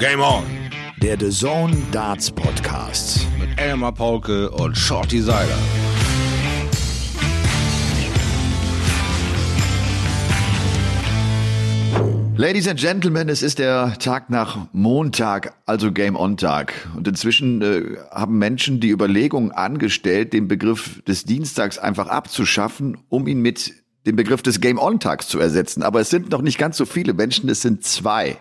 Game On. Der The Zone Darts Podcast. Mit Elmar Paulke und Shorty Seiler. Ladies and Gentlemen, es ist der Tag nach Montag, also Game On Tag. Und inzwischen äh, haben Menschen die Überlegung angestellt, den Begriff des Dienstags einfach abzuschaffen, um ihn mit dem Begriff des Game On Tags zu ersetzen. Aber es sind noch nicht ganz so viele Menschen, es sind zwei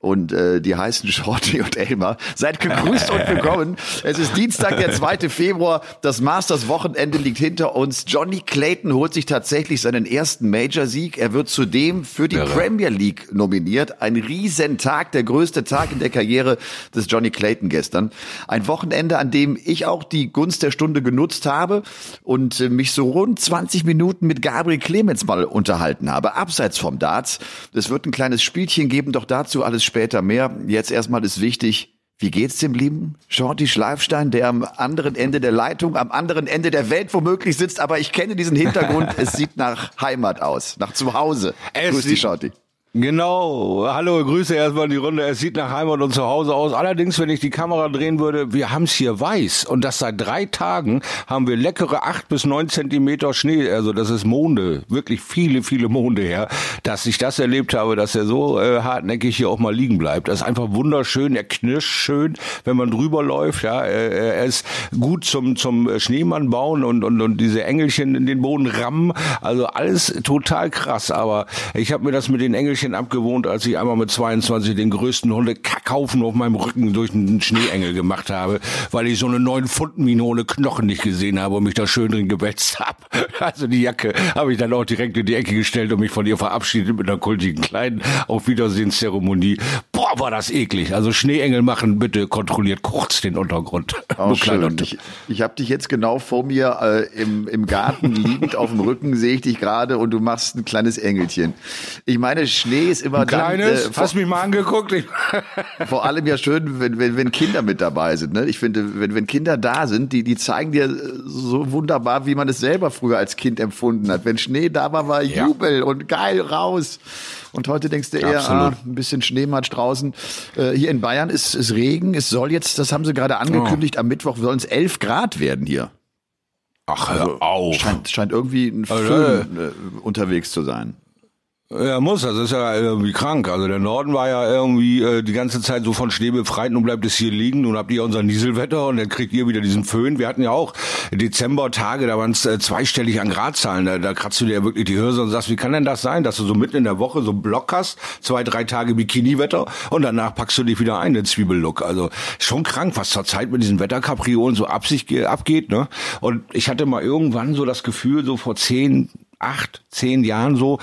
und äh, die heißen Shorty und Elmer. Seid gegrüßt und willkommen. Es ist Dienstag, der 2. Februar. Das Masters-Wochenende liegt hinter uns. Johnny Clayton holt sich tatsächlich seinen ersten Major-Sieg. Er wird zudem für die ja. Premier League nominiert. Ein Riesentag, der größte Tag in der Karriere des Johnny Clayton gestern. Ein Wochenende, an dem ich auch die Gunst der Stunde genutzt habe und äh, mich so rund 20 Minuten mit Gabriel Clemens mal unterhalten habe, abseits vom Darts. Es wird ein kleines Spielchen geben, doch dazu alles später mehr. Jetzt erstmal ist wichtig, wie geht's dem lieben Shorty Schleifstein, der am anderen Ende der Leitung, am anderen Ende der Welt womöglich sitzt, aber ich kenne diesen Hintergrund. es sieht nach Heimat aus, nach Zuhause. Es Grüß dich, Shorty. Genau. Hallo, Grüße erstmal in die Runde. Es sieht nach Heimat und zu Hause aus. Allerdings, wenn ich die Kamera drehen würde, wir haben es hier weiß. Und das seit drei Tagen haben wir leckere acht bis neun Zentimeter Schnee. Also das ist Monde. Wirklich viele, viele Monde her. Dass ich das erlebt habe, dass er so äh, hartnäckig hier auch mal liegen bleibt. Das ist einfach wunderschön. Er knirscht schön, wenn man drüber läuft. Ja, er ist gut zum, zum Schneemann bauen und, und, und diese Engelchen in den Boden rammen. Also alles total krass. Aber ich habe mir das mit den Engelchen bisschen abgewohnt, als ich einmal mit 22 den größten Hundekackhaufen auf meinem Rücken durch einen Schneeengel gemacht habe, weil ich so eine 9 Pfund ohne Knochen nicht gesehen habe und mich da schön drin gewetzt habe. Also die Jacke habe ich dann auch direkt in die Ecke gestellt und mich von ihr verabschiedet mit einer kultigen kleinen Auf Wiedersehenszeremonie. Boah, war das eklig. Also Schneeengel machen, bitte kontrolliert kurz den Untergrund. Auch schön. Ich, ich habe dich jetzt genau vor mir äh, im, im Garten liegend auf dem Rücken, sehe ich dich gerade und du machst ein kleines Engelchen. Ich meine, Schnee ist immer Ein kleines, dann, äh, hast mich mal angeguckt. vor allem ja schön, wenn, wenn, wenn Kinder mit dabei sind. Ne? Ich finde, wenn, wenn Kinder da sind, die, die zeigen dir so wunderbar, wie man es selber früher als Kind empfunden hat. Wenn Schnee da war, war Jubel ja. und geil raus. Und heute denkst du eher, ah, ein bisschen Schneematsch draußen. Äh, hier in Bayern ist, ist Regen. Es soll jetzt, das haben sie gerade angekündigt, oh. am Mittwoch sollen es elf Grad werden hier. Ach, hör also, auf. Scheint, scheint irgendwie ein Föhn äh, unterwegs zu sein. Er muss, das ist ja irgendwie krank. Also der Norden war ja irgendwie äh, die ganze Zeit so von Schnee befreit. Nun bleibt es hier liegen. Nun habt ihr unser Nieselwetter und dann kriegt ihr wieder diesen Föhn. Wir hatten ja auch Dezembertage, da waren es äh, zweistellig an Gradzahlen. Da, da kratzt du dir wirklich die Hörse und sagst, wie kann denn das sein, dass du so mitten in der Woche so einen Block hast, zwei, drei Tage Bikini-Wetter und danach packst du dich wieder ein, den Zwiebellook. Also schon krank, was zur Zeit mit diesen Wetterkapriolen so absicht abgeht. Ne? Und ich hatte mal irgendwann so das Gefühl, so vor zehn, acht, zehn Jahren so,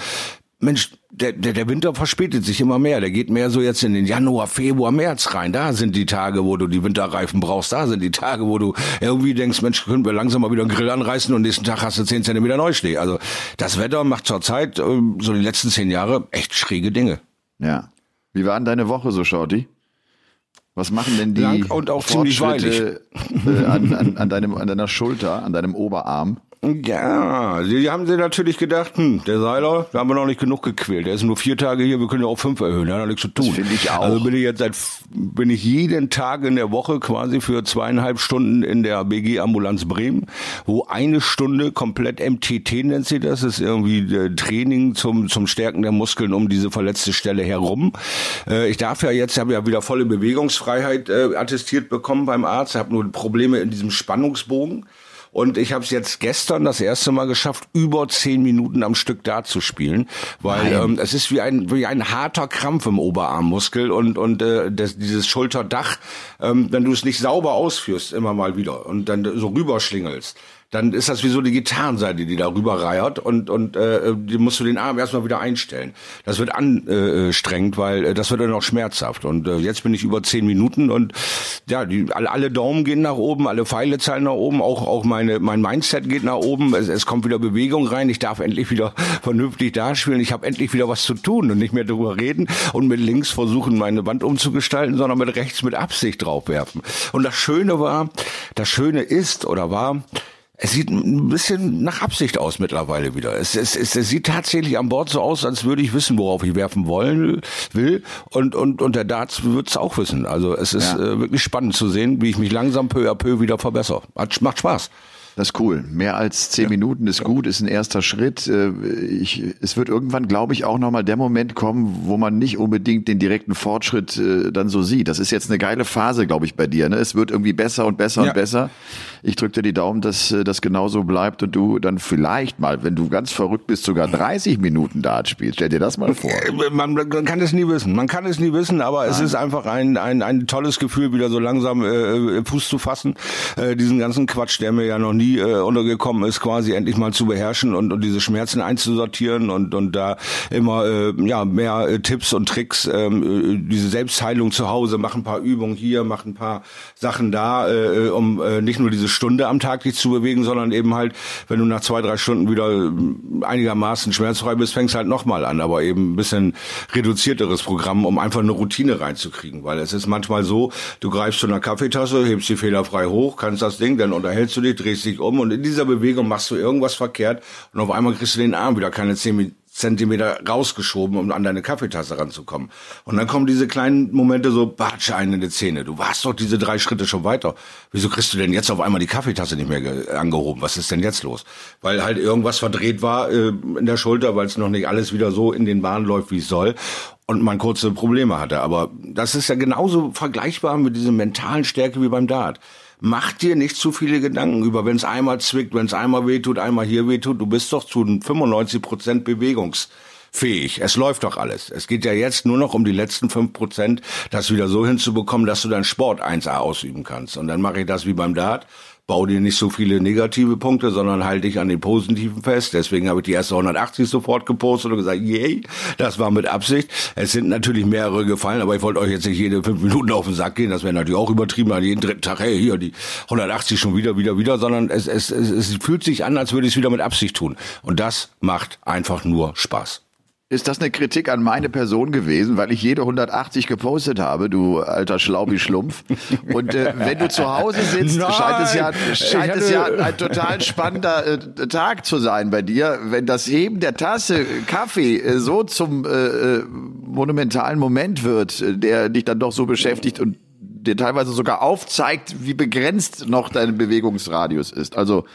Mensch, der, der, der Winter verspätet sich immer mehr. Der geht mehr so jetzt in den Januar, Februar, März rein. Da sind die Tage, wo du die Winterreifen brauchst. Da sind die Tage, wo du irgendwie denkst, Mensch, können wir langsam mal wieder einen Grill anreißen und nächsten Tag hast du zehn Zentimeter Neuschnee. Also das Wetter macht zurzeit, ähm, so die letzten zehn Jahre, echt schräge Dinge. Ja. Wie war denn deine Woche so, Shorty? Was machen denn die Lang und auch ziemlich äh, an, an, an, deinem, an deiner Schulter, an deinem Oberarm? Ja, die haben sie natürlich gedacht, hm, der Seiler, da haben wir noch nicht genug gequält. Der ist nur vier Tage hier, wir können ja auch fünf erhöhen, der hat nichts zu tun. Finde ich auch. Also bin ich jetzt seit, bin ich jeden Tag in der Woche quasi für zweieinhalb Stunden in der BG Ambulanz Bremen, wo eine Stunde komplett MTT nennt sie das, ist irgendwie äh, Training zum, zum Stärken der Muskeln um diese verletzte Stelle herum. Äh, ich darf ja jetzt, habe ja wieder volle Bewegungsfreiheit äh, attestiert bekommen beim Arzt, habe nur Probleme in diesem Spannungsbogen. Und ich habe es jetzt gestern das erste Mal geschafft, über zehn Minuten am Stück da zu spielen, weil ähm, es ist wie ein wie ein harter Krampf im Oberarmmuskel und und äh, das, dieses Schulterdach, ähm, wenn du es nicht sauber ausführst, immer mal wieder und dann so rüberschlingelst dann ist das wie so die Gitarrenseite, die da rüber reiert und und äh, die musst du den Arm erstmal wieder einstellen. Das wird anstrengend, weil äh, das wird dann auch schmerzhaft. Und äh, jetzt bin ich über zehn Minuten und ja, die, alle, Daumen gehen nach oben, alle Pfeile zahlen nach oben, auch auch meine mein Mindset geht nach oben. Es, es kommt wieder Bewegung rein. Ich darf endlich wieder vernünftig darspielen. Ich habe endlich wieder was zu tun und nicht mehr darüber reden und mit links versuchen meine Wand umzugestalten, sondern mit rechts mit Absicht draufwerfen. Und das Schöne war, das Schöne ist oder war Es sieht ein bisschen nach Absicht aus mittlerweile wieder. Es, es, es, es sieht tatsächlich an Bord so aus, als würde ich wissen, worauf ich werfen wollen will. Und, und, und der Darts wird es auch wissen. Also es ist ja. äh, wirklich spannend zu sehen, wie ich mich langsam peu à peu wieder verbessere. Hat, macht Spaß. Das ist cool. Mehr als zehn ja. Minuten ist gut, ist ein erster Schritt. Äh, ich, es wird irgendwann, glaube ich, auch nochmal der Moment kommen, wo man nicht unbedingt den direkten Fortschritt äh, dann so sieht. Das ist jetzt eine geile Phase, glaube ich, bei dir. Ne? Es wird irgendwie besser und besser ja. und besser. Ich drücke dir die Daumen, dass äh, das genauso bleibt und du dann vielleicht mal, wenn du ganz verrückt bist, sogar 30 Minuten Dart spielst. Stell dir das mal vor. Man, man kann es nie wissen. Man kann es nie wissen, aber Nein. es ist einfach ein, ein, ein tolles Gefühl, wieder so langsam äh, Fuß zu fassen. Äh, diesen ganzen Quatsch, der mir ja noch nie nie äh, untergekommen ist, quasi endlich mal zu beherrschen und, und diese Schmerzen einzusortieren und, und da immer äh, ja mehr äh, Tipps und Tricks, ähm, äh, diese Selbstheilung zu Hause, mach ein paar Übungen hier, mach ein paar Sachen da, äh, um äh, nicht nur diese Stunde am Tag dich zu bewegen, sondern eben halt, wenn du nach zwei, drei Stunden wieder äh, einigermaßen schmerzfrei bist, fängst halt nochmal an, aber eben ein bisschen reduzierteres Programm, um einfach eine Routine reinzukriegen, weil es ist manchmal so, du greifst zu einer Kaffeetasse, hebst sie fehlerfrei hoch, kannst das Ding, dann unterhältst du dich, drehst dich dich um und in dieser Bewegung machst du irgendwas verkehrt und auf einmal kriegst du den Arm wieder keine zehn Zentimeter rausgeschoben, um an deine Kaffeetasse ranzukommen. Und dann kommen diese kleinen Momente so, batsch, einen in die Zähne. Du warst doch diese drei Schritte schon weiter. Wieso kriegst du denn jetzt auf einmal die Kaffeetasse nicht mehr angehoben? Was ist denn jetzt los? Weil halt irgendwas verdreht war äh, in der Schulter, weil es noch nicht alles wieder so in den Bahnen läuft, wie es soll und man kurze Probleme hatte. Aber das ist ja genauso vergleichbar mit dieser mentalen Stärke wie beim Dart mach dir nicht zu viele Gedanken über, wenn es einmal zwickt, wenn es einmal wehtut, einmal hier wehtut. Du bist doch zu 95 Prozent bewegungsfähig. Es läuft doch alles. Es geht ja jetzt nur noch um die letzten fünf Prozent, das wieder so hinzubekommen, dass du deinen Sport 1A ausüben kannst. Und dann mache ich das wie beim Dart bau dir nicht so viele negative Punkte, sondern halt dich an den positiven fest. Deswegen habe ich die erste 180 sofort gepostet und gesagt, yay, das war mit Absicht. Es sind natürlich mehrere gefallen, aber ich wollte euch jetzt nicht jede fünf Minuten auf den Sack gehen. Das wäre natürlich auch übertrieben, an jeden dritten Tag, hey, hier die 180 schon wieder, wieder, wieder, sondern es, es, es, es fühlt sich an, als würde ich es wieder mit Absicht tun. Und das macht einfach nur Spaß. Ist das eine Kritik an meine Person gewesen, weil ich jede 180 gepostet habe, du alter Schlaubi-Schlumpf? Und äh, wenn du zu Hause sitzt, Nein, scheint es ja, scheint es ja ein total spannender äh, Tag zu sein bei dir. Wenn das Heben der Tasse Kaffee äh, so zum äh, äh monumentalen Moment wird, äh, der dich dann doch so beschäftigt und dir teilweise sogar aufzeigt, wie begrenzt noch dein Bewegungsradius ist. Also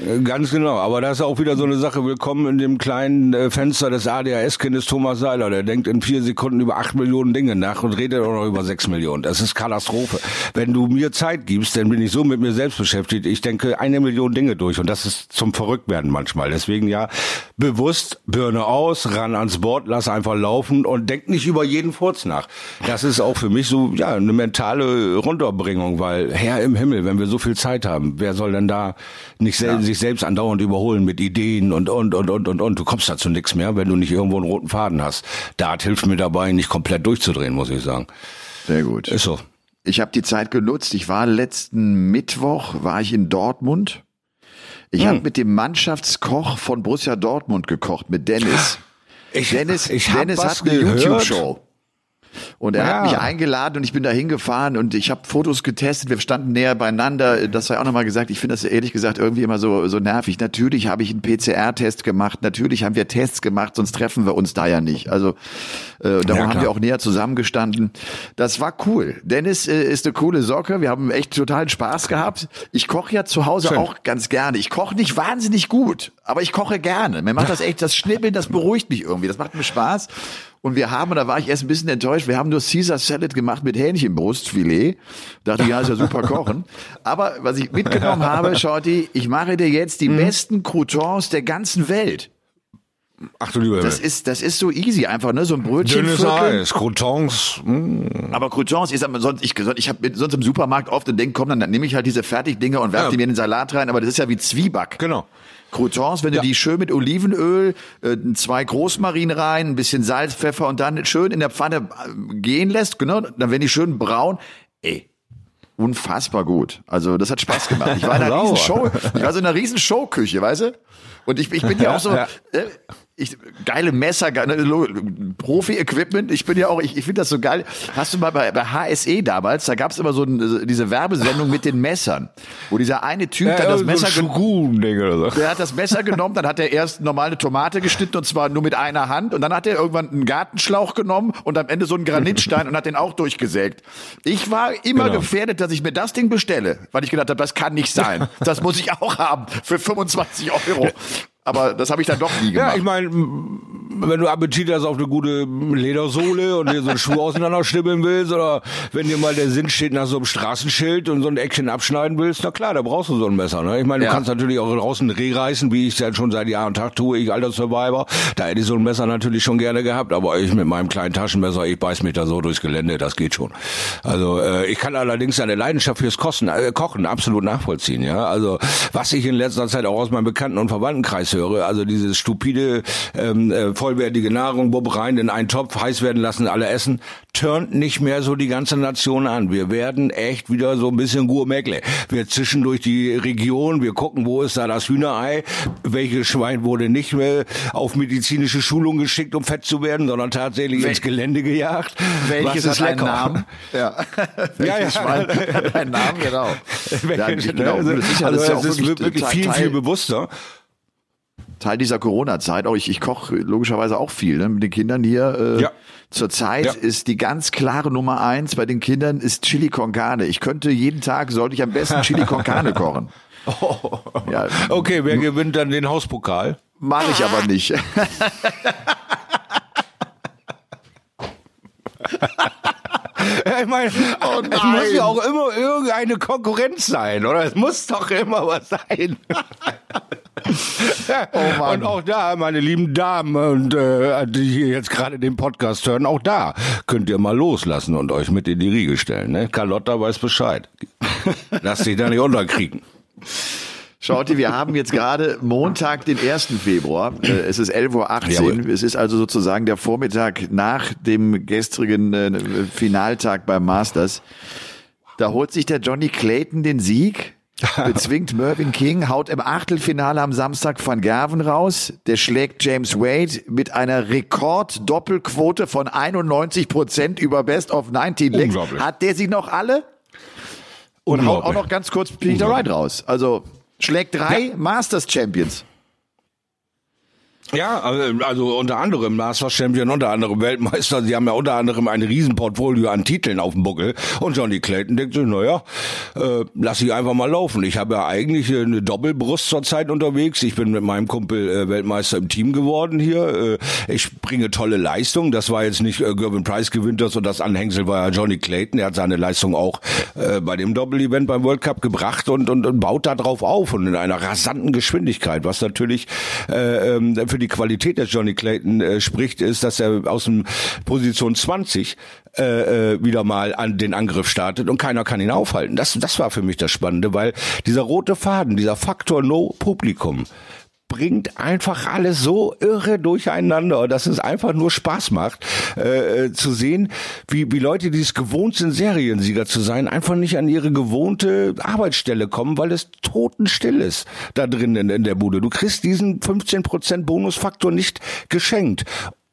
äh, Ganz genau, aber das ist auch wieder so eine Sache. Willkommen in dem kleinen äh, Fenster des ADHS-Kindes Thomas Seiler. Der denkt in vier Sekunden über acht Millionen Dinge nach und redet auch noch über sechs Millionen. Das ist Katastrophe. Wenn du mir Zeit gibst, dann bin ich so mit mir selbst beschäftigt. Ich denke eine Million Dinge durch und das ist zum Verrücktwerden manchmal. Deswegen ja, bewusst Birne aus, ran ans Board, lass einfach laufen und denk nicht über jeden Furz nach. Das ist auch für mich so, ja, eine mentale Runterbringung, weil Herr im Himmel, wenn wir so viel Zeit haben, wer soll denn da nicht selbst sich selbst andauernd überholen mit Ideen und, und, und, und, und, und. Du kommst dazu nichts mehr, wenn du nicht irgendwo einen roten Faden hast. Dart hilft mir dabei, nicht komplett durchzudrehen, muss ich sagen. Sehr gut. Ist so. Ich habe die Zeit genutzt. Ich war letzten Mittwoch, war ich in Dortmund. Ich hm. habe mit dem Mannschaftskoch von Borussia Dortmund gekocht, mit Dennis. Ich, Dennis, ich Dennis hat eine YouTube-Show. Und er ja. hat mich eingeladen und ich bin da hingefahren und ich habe Fotos getestet. Wir standen näher beieinander. Das sei auch nochmal gesagt. Ich finde das ehrlich gesagt irgendwie immer so, so nervig. Natürlich habe ich einen PCR-Test gemacht. Natürlich haben wir Tests gemacht, sonst treffen wir uns da ja nicht. Also äh, darum ja, haben wir auch näher zusammengestanden. Das war cool. Dennis äh, ist eine coole Socke. Wir haben echt totalen Spaß gehabt. Ich koche ja zu Hause Schön. auch ganz gerne. Ich koche nicht wahnsinnig gut, aber ich koche gerne. Mir macht das echt, das Schnippeln, das beruhigt mich irgendwie. Das macht mir Spaß. Und wir haben, da war ich erst ein bisschen enttäuscht, wir haben nur Caesar Salad gemacht mit Hähnchenbrustfilet. Dachte, ja, ist ja super kochen. Aber was ich mitgenommen habe, Shorty, ich mache dir jetzt die mhm. besten Croutons der ganzen Welt. Ach du lieber Das ist, das ist so easy einfach, ne? So ein Brötchen. Dünnes Eis, Croutons. Mm. Aber Croutons, ich sag mal, sonst, ich, ich habe sonst im Supermarkt oft und denke, komm, dann, dann nehme ich halt diese Fertigdinger und werfe ja. die mir in den Salat rein, aber das ist ja wie Zwieback. Genau. Croutons, wenn ja. du die schön mit Olivenöl, äh, zwei Großmarin rein, ein bisschen Salz, Pfeffer und dann schön in der Pfanne äh, gehen lässt, genau, dann werden die schön braun. Ey, unfassbar gut. Also das hat Spaß gemacht. Ich war in einer riesen Show, ich war so in einer riesen Showküche, weißt du? Und ich, ich bin ja auch so. Äh, ich, geile Messer, geile Profi-Equipment. Ich bin ja auch, ich, ich finde das so geil. Hast du mal bei, bei HSE damals, da gab es immer so ein, diese Werbesendung mit den Messern, wo dieser eine Typ ja, dann das Messer so oder so. Der hat das Messer genommen, dann hat er erst normal eine Tomate geschnitten und zwar nur mit einer Hand und dann hat er irgendwann einen Gartenschlauch genommen und am Ende so einen Granitstein und hat den auch durchgesägt. Ich war immer genau. gefährdet, dass ich mir das Ding bestelle, weil ich gedacht habe, das kann nicht sein. Das muss ich auch haben für 25 Euro. Aber das habe ich dann doch nie gemacht. Ja, ich meine, wenn du Appetit hast auf eine gute Ledersohle und dir so einen Schuh auseinanderschnibbeln willst oder wenn dir mal der Sinn steht nach so einem Straßenschild und so ein Eckchen abschneiden willst, na klar, da brauchst du so ein Messer. Ne? Ich meine, du ja. kannst natürlich auch draußen Reh reißen, wie ich es ja schon seit Jahr und Tag tue, ich alter Survivor. Da hätte ich so ein Messer natürlich schon gerne gehabt, aber ich mit meinem kleinen Taschenmesser, ich beiß mich da so durchs Gelände, das geht schon. Also äh, ich kann allerdings eine Leidenschaft fürs Kosten, äh, Kochen absolut nachvollziehen. Ja, Also was ich in letzter Zeit auch aus meinem Bekannten- und Verwandtenkreis höre. Also dieses stupide, ähm, äh, vollwertige Nahrung, Bob rein in einen Topf, heiß werden lassen, alle essen, turnt nicht mehr so die ganze Nation an. Wir werden echt wieder so ein bisschen Gourmetle. Wir zischen durch die Region, wir gucken, wo ist da das Hühnerei, welches Schwein wurde nicht mehr auf medizinische Schulung geschickt, um fett zu werden, sondern tatsächlich Wel ins Gelände gejagt. Welches ist lecker? Namen? Ja. ja, ja. Schwein hat einen Namen, genau. ja, genau. Also, das ist, ja, also, das ist ja wirklich viel, viel bewusster. Teil dieser Corona-Zeit. Auch ich, ich koche logischerweise auch viel ne, mit den Kindern hier. Äh, ja. Zurzeit ja. ist die ganz klare Nummer eins bei den Kindern ist Chili con Carne. Ich könnte jeden Tag, sollte ich am besten Chili con Carne kochen. Oh. Ja. Okay, wer gewinnt dann den Hauspokal? Mache ich aber nicht. ich meine, oh es muss ja auch immer irgendeine Konkurrenz sein, oder? Es muss doch immer was sein. oh und auch da, meine lieben Damen und äh, die hier jetzt gerade den Podcast hören, auch da könnt ihr mal loslassen und euch mit in die Riege stellen. Ne? Carlotta weiß Bescheid. Lass dich da nicht unterkriegen. Schaut wir haben jetzt gerade Montag, den 1. Februar. Äh, es ist 11.18 Uhr. Es ist also sozusagen der Vormittag nach dem gestrigen äh, Finaltag beim Masters. Da holt sich der Johnny Clayton den Sieg, bezwingt Mervyn King, haut im Achtelfinale am Samstag Van Gerven raus. Der schlägt James Wade mit einer Rekord-Doppelquote von 91 Prozent über Best of 19 Licks. Hat der sie noch alle? Und haut auch noch ganz kurz Peter Wright raus. Also schlägt drei ja. Masters Champions. Ja, also, also unter anderem Masters Champion, unter anderem Weltmeister. Sie haben ja unter anderem ein Riesenportfolio an Titeln auf dem Buckel. Und Johnny Clayton denkt sich, naja, äh, lass ich einfach mal laufen. Ich habe ja eigentlich eine Doppelbrust zurzeit unterwegs. Ich bin mit meinem Kumpel äh, Weltmeister im Team geworden hier. Äh, ich bringe tolle Leistung. Das war jetzt nicht äh, Gervin Price gewinnt das und das Anhängsel war ja Johnny Clayton. Er hat seine Leistung auch äh, bei dem Doppel-Event beim World Cup gebracht und, und, und baut da drauf auf und in einer rasanten Geschwindigkeit, was natürlich äh, ähm, für die Qualität des Johnny Clayton äh, spricht, ist, dass er aus dem Position 20 äh, äh, wieder mal an den Angriff startet und keiner kann ihn aufhalten. Das, das war für mich das Spannende, weil dieser rote Faden, dieser Faktor No Publikum, bringt einfach alles so irre durcheinander, dass es einfach nur Spaß macht, äh, zu sehen, wie, wie Leute, die es gewohnt sind, Seriensieger zu sein, einfach nicht an ihre gewohnte Arbeitsstelle kommen, weil es totenstill ist da drinnen in der Bude. Du kriegst diesen 15% Bonusfaktor nicht geschenkt.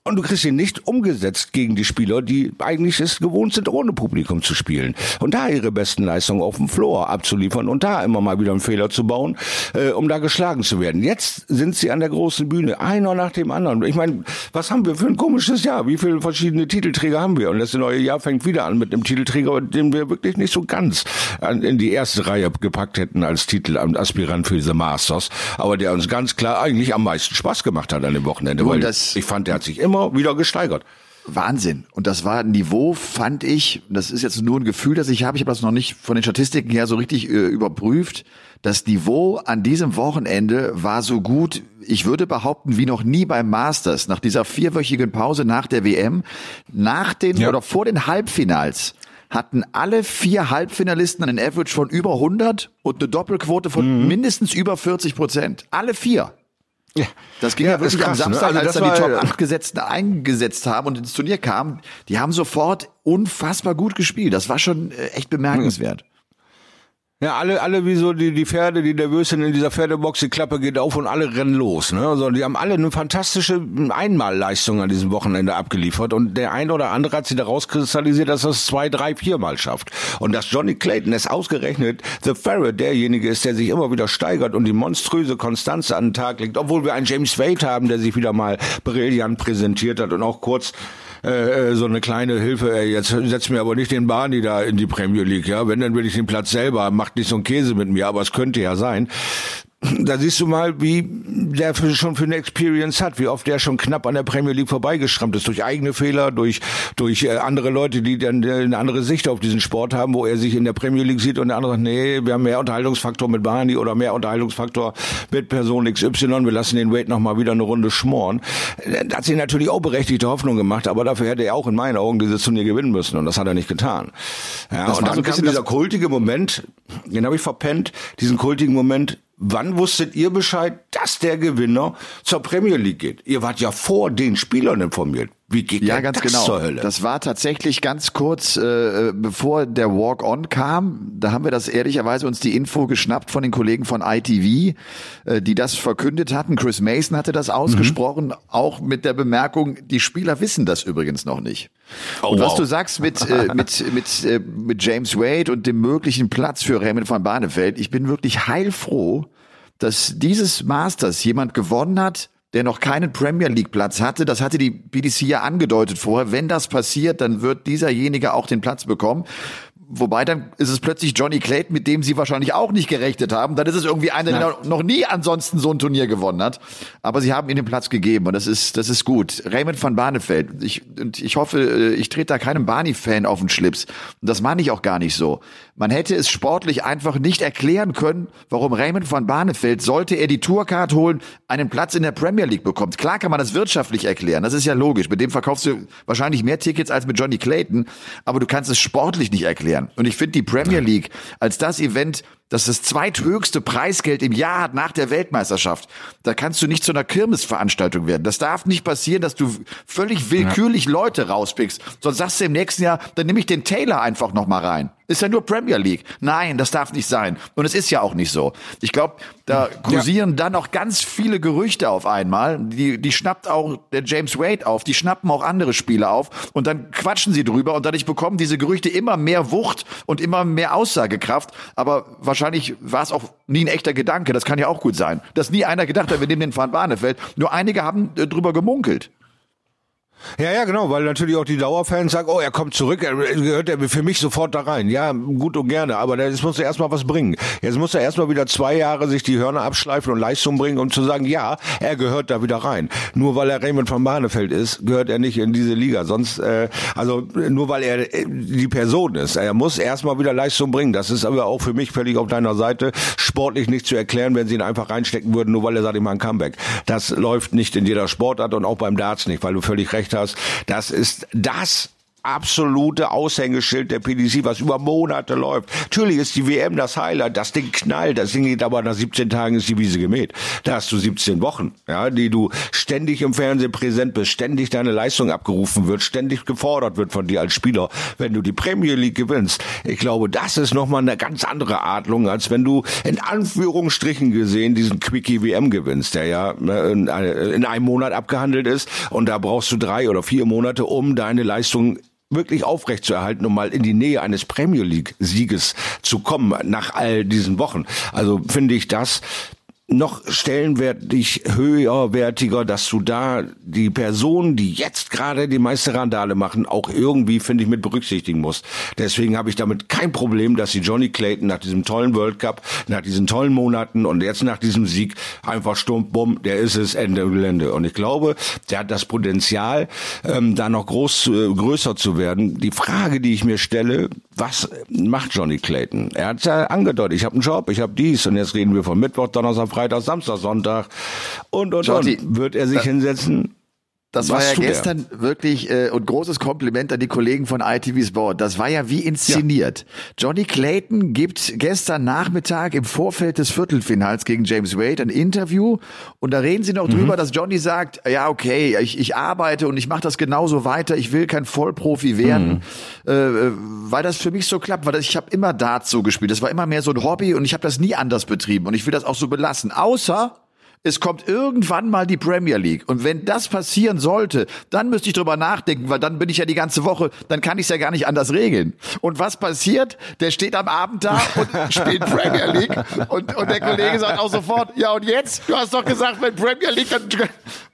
Und du kriegst ihn nicht umgesetzt gegen die Spieler, die eigentlich es gewohnt sind, ohne Publikum zu spielen. Und da ihre besten Leistungen auf dem Floor abzuliefern und da immer mal wieder einen Fehler zu bauen, äh, um da geschlagen zu werden. Jetzt sind sie an der großen Bühne, einer nach dem anderen. Ich meine, was haben wir für ein komisches Jahr? Wie viele verschiedene Titelträger haben wir? Und das neue Jahr fängt wieder an mit einem Titelträger, den wir wirklich nicht so ganz in die erste Reihe gepackt hätten als Titel Aspirant für diese Masters. Aber der uns ganz klar eigentlich am meisten Spaß gemacht hat an dem Wochenende. Weil ich fand, der hat sich immer immer wieder gesteigert. Wahnsinn. Und das war ein Niveau, fand ich, das ist jetzt nur ein Gefühl, das ich habe, ich habe das noch nicht von den Statistiken her so richtig äh, überprüft. Das Niveau an diesem Wochenende war so gut, ich würde behaupten, wie noch nie beim Masters, nach dieser vierwöchigen Pause nach der WM, nach den ja. oder vor den Halbfinals hatten alle vier Halbfinalisten einen Average von über 100 und eine Doppelquote von mhm. mindestens über 40 Prozent. Alle vier. Ja. Das ging ja, wirklich krass, am ne? Samstag, ne? also als dann die Top 8 Gesetzten eingesetzt haben und ins Turnier kamen, die haben sofort unfassbar gut gespielt. Das war schon äh, echt bemerkenswert. Ja, alle, alle wie so die, die Pferde, die nervös sind in dieser Pferdebox, die Klappe geht auf und alle rennen los. Ne? Also die haben alle eine fantastische Einmalleistung an diesem Wochenende abgeliefert und der eine oder andere hat sie daraus kristallisiert, dass das zwei, drei, viermal schafft. Und dass Johnny Clayton es ausgerechnet The Ferret derjenige ist, der sich immer wieder steigert und die monströse Konstanze an den Tag legt, obwohl wir einen James Wade haben, der sich wieder mal brillant präsentiert hat und auch kurz äh, äh, so eine kleine Hilfe, ey, jetzt setz mir aber nicht den Barney da in die Premier League, ja. Wenn, dann will ich den Platz selber, macht nicht so ein Käse mit mir, aber es könnte ja sein da siehst du mal, wie der schon für eine Experience hat, wie oft der schon knapp an der Premier League vorbeigeschrammt ist, durch eigene Fehler, durch, durch äh, andere Leute, die dann äh, eine andere Sicht auf diesen Sport haben, wo er sich in der Premier League sieht und der andere sagt, nee, wir haben mehr Unterhaltungsfaktor mit Barney oder mehr Unterhaltungsfaktor mit Person XY, wir lassen den Wade nochmal wieder eine Runde schmoren. Da hat sich natürlich auch berechtigte Hoffnung gemacht, aber dafür hätte er auch in meinen Augen dieses Turnier gewinnen müssen und das hat er nicht getan. Ja, das und dann so kam dieser kultige Moment, den habe ich verpennt, diesen kultigen Moment, Wann wusstet ihr Bescheid, dass der Gewinner zur Premier League geht? Ihr wart ja vor den Spielern informiert. Wie geht ja, ganz das genau. zur Hölle? Das war tatsächlich ganz kurz, äh, bevor der Walk-On kam. Da haben wir das ehrlicherweise uns die Info geschnappt von den Kollegen von ITV, äh, die das verkündet hatten. Chris Mason hatte das ausgesprochen, mhm. auch mit der Bemerkung, die Spieler wissen das übrigens noch nicht. Oh, und was wow. du sagst mit, äh, mit, mit, äh, mit James Wade und dem möglichen Platz für Raymond van Barneveld, ich bin wirklich heilfroh, dass dieses Masters jemand gewonnen hat, der noch keinen Premier League Platz hatte. Das hatte die BDC ja angedeutet vorher. Wenn das passiert, dann wird dieserjenige auch den Platz bekommen. Wobei dann ist es plötzlich Johnny Clayton, mit dem sie wahrscheinlich auch nicht gerechnet haben. Dann ist es irgendwie einer, der noch nie ansonsten so ein Turnier gewonnen hat. Aber sie haben ihm den Platz gegeben und das ist, das ist gut. Raymond van Barneveld. Ich, und ich hoffe, äh, ich trete da keinem Barney-Fan auf den Schlips. Und das meine ich auch gar nicht so. Man hätte es sportlich einfach nicht erklären können, warum Raymond van Barneveld, sollte er die Tourcard holen, einen Platz in der Premier League bekommt. Klar kann man das wirtschaftlich erklären. Das ist ja logisch. Mit dem verkaufst du wahrscheinlich mehr Tickets als mit Johnny Clayton. Aber du kannst es sportlich nicht erklären erklären. Und ich finde die Premier League als das Event, das das zweithöchste Preisgeld im Jahr hat nach der Weltmeisterschaft. Da kannst du nicht zu einer Kirmesveranstaltung werden. Das darf nicht passieren, dass du völlig willkürlich ja. Leute rauspickst. Sonst sagst du im nächsten Jahr, dann nehme ich den Taylor einfach noch mal rein. Ist ja nur Premier League. Nein, das darf nicht sein. Und es ist ja auch nicht so. Ich glaube, da kursieren ja. dann noch ganz viele Gerüchte auf einmal. Die, die schnappt auch der James Wade auf. Die schnappen auch andere Spieler auf. Und dann quatschen sie drüber. Und dadurch bekommen diese Gerüchte immer mehr Wucht und immer mehr Aussagekraft. Aber wahrscheinlich war es auch nie ein echter Gedanke. Das kann ja auch gut sein. Dass nie einer gedacht hat, wir nehmen den Van Barneveld. Nur einige haben äh, drüber gemunkelt. Ja, ja, genau, weil natürlich auch die Dauerfans sagen, oh, er kommt zurück, er gehört er für mich sofort da rein. Ja, gut und gerne, aber jetzt muss er erstmal was bringen. Jetzt muss er erstmal wieder zwei Jahre sich die Hörner abschleifen und Leistung bringen, um zu sagen, ja, er gehört da wieder rein. Nur weil er Raymond von Barnefeld ist, gehört er nicht in diese Liga. Sonst, äh, also nur weil er äh, die Person ist. Er muss erstmal wieder Leistung bringen. Das ist aber auch für mich völlig auf deiner Seite sportlich nicht zu erklären, wenn sie ihn einfach reinstecken würden, nur weil er sagt, ich mache ein Comeback. Das läuft nicht in jeder Sportart und auch beim Darts nicht, weil du völlig recht hast. Das ist das absolute Aushängeschild der PDC, was über Monate läuft. Natürlich ist die WM das Highlight, das Ding knallt, das Ding geht aber nach 17 Tagen ist die Wiese gemäht. Da hast du 17 Wochen, ja, die du ständig im Fernsehen präsent bist, ständig deine Leistung abgerufen wird, ständig gefordert wird von dir als Spieler, wenn du die Premier League gewinnst. Ich glaube, das ist nochmal eine ganz andere Adlung, als wenn du in Anführungsstrichen gesehen diesen Quickie WM gewinnst, der ja ne, in einem Monat abgehandelt ist und da brauchst du drei oder vier Monate, um deine Leistung wirklich aufrechtzuerhalten, um mal in die Nähe eines Premier League Sieges zu kommen nach all diesen Wochen. Also finde ich das noch stellenwertig höherwertiger, dass du da die Personen, die jetzt gerade die meiste Randale machen, auch irgendwie, finde ich, mit berücksichtigen musst. Deswegen habe ich damit kein Problem, dass sie Johnny Clayton nach diesem tollen World Cup, nach diesen tollen Monaten und jetzt nach diesem Sieg einfach stumpf, bumm, der ist es, Ende Gelände. Und ich glaube, der hat das Potenzial, ähm, da noch groß, äh, größer zu werden. Die Frage, die ich mir stelle, was macht Johnny Clayton? Er hat ja angedeutet, ich habe einen Job, ich habe dies und jetzt reden wir von Mittwoch, Donnerstag, Freitag, Samstag, Sonntag und und und. Wird er sich äh, hinsetzen? Das war ja gestern der? wirklich äh, und großes Kompliment an die Kollegen von ITV Sport. Das war ja wie inszeniert. Ja. Johnny Clayton gibt gestern Nachmittag im Vorfeld des Viertelfinals gegen James Wade ein Interview und da reden sie noch mhm. drüber, dass Johnny sagt, ja okay, ich, ich arbeite und ich mache das genauso weiter. Ich will kein Vollprofi werden, mhm. äh, weil das für mich so klappt. Weil ich habe immer Darts so gespielt. Das war immer mehr so ein Hobby und ich habe das nie anders betrieben und ich will das auch so belassen. Außer es kommt irgendwann mal die Premier League. Und wenn das passieren sollte, dann müsste ich drüber nachdenken, weil dann bin ich ja die ganze Woche, dann kann ich es ja gar nicht anders regeln. Und was passiert? Der steht am Abend da und spielt Premier League. Und, und der Kollege sagt auch sofort, ja und jetzt? Du hast doch gesagt, wenn Premier League, dann...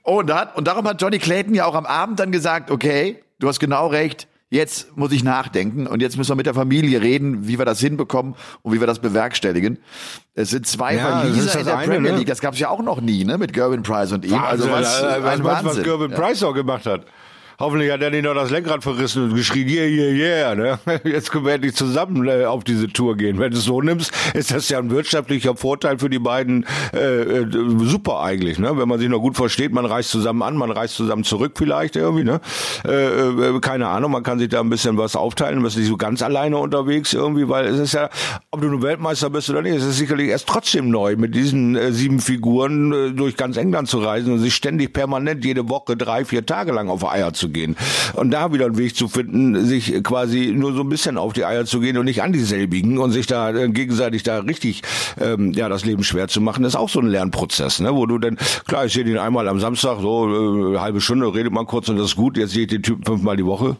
Oh, und, dann, und darum hat Johnny Clayton ja auch am Abend dann gesagt, okay, du hast genau recht, jetzt muss ich nachdenken und jetzt müssen wir mit der Familie reden, wie wir das hinbekommen und wie wir das bewerkstelligen. Es sind zwei ja, Verlieser in der eine, Premier ne? League, das gab es ja auch noch nie, ne, mit Gervin Price und ihm. Also was, äh, was, was, was Gervin Price auch gemacht hat. Hoffentlich hat er nicht noch das Lenkrad verrissen und geschrien, yeah, yeah, yeah. Ne? Jetzt können wir endlich zusammen äh, auf diese Tour gehen. Wenn du es so nimmst, ist das ja ein wirtschaftlicher Vorteil für die beiden. Äh, äh, super eigentlich, ne? wenn man sich noch gut versteht. Man reist zusammen an, man reist zusammen zurück vielleicht irgendwie. Ne? Äh, äh, keine Ahnung, man kann sich da ein bisschen was aufteilen. Man ist nicht so ganz alleine unterwegs irgendwie, weil es ist ja, ob du nur Weltmeister bist oder nicht, es ist sicherlich erst trotzdem neu, mit diesen äh, sieben Figuren durch ganz England zu reisen und sich ständig permanent jede Woche drei, vier Tage lang auf Eier zu gehen. Und da wieder einen Weg zu finden, sich quasi nur so ein bisschen auf die Eier zu gehen und nicht an dieselbigen und sich da äh, gegenseitig da richtig ähm, ja das Leben schwer zu machen, ist auch so ein Lernprozess, ne? wo du dann, klar, ich sehe den einmal am Samstag, so äh, halbe Stunde, redet man kurz und das ist gut, jetzt sehe ich den Typen fünfmal die Woche,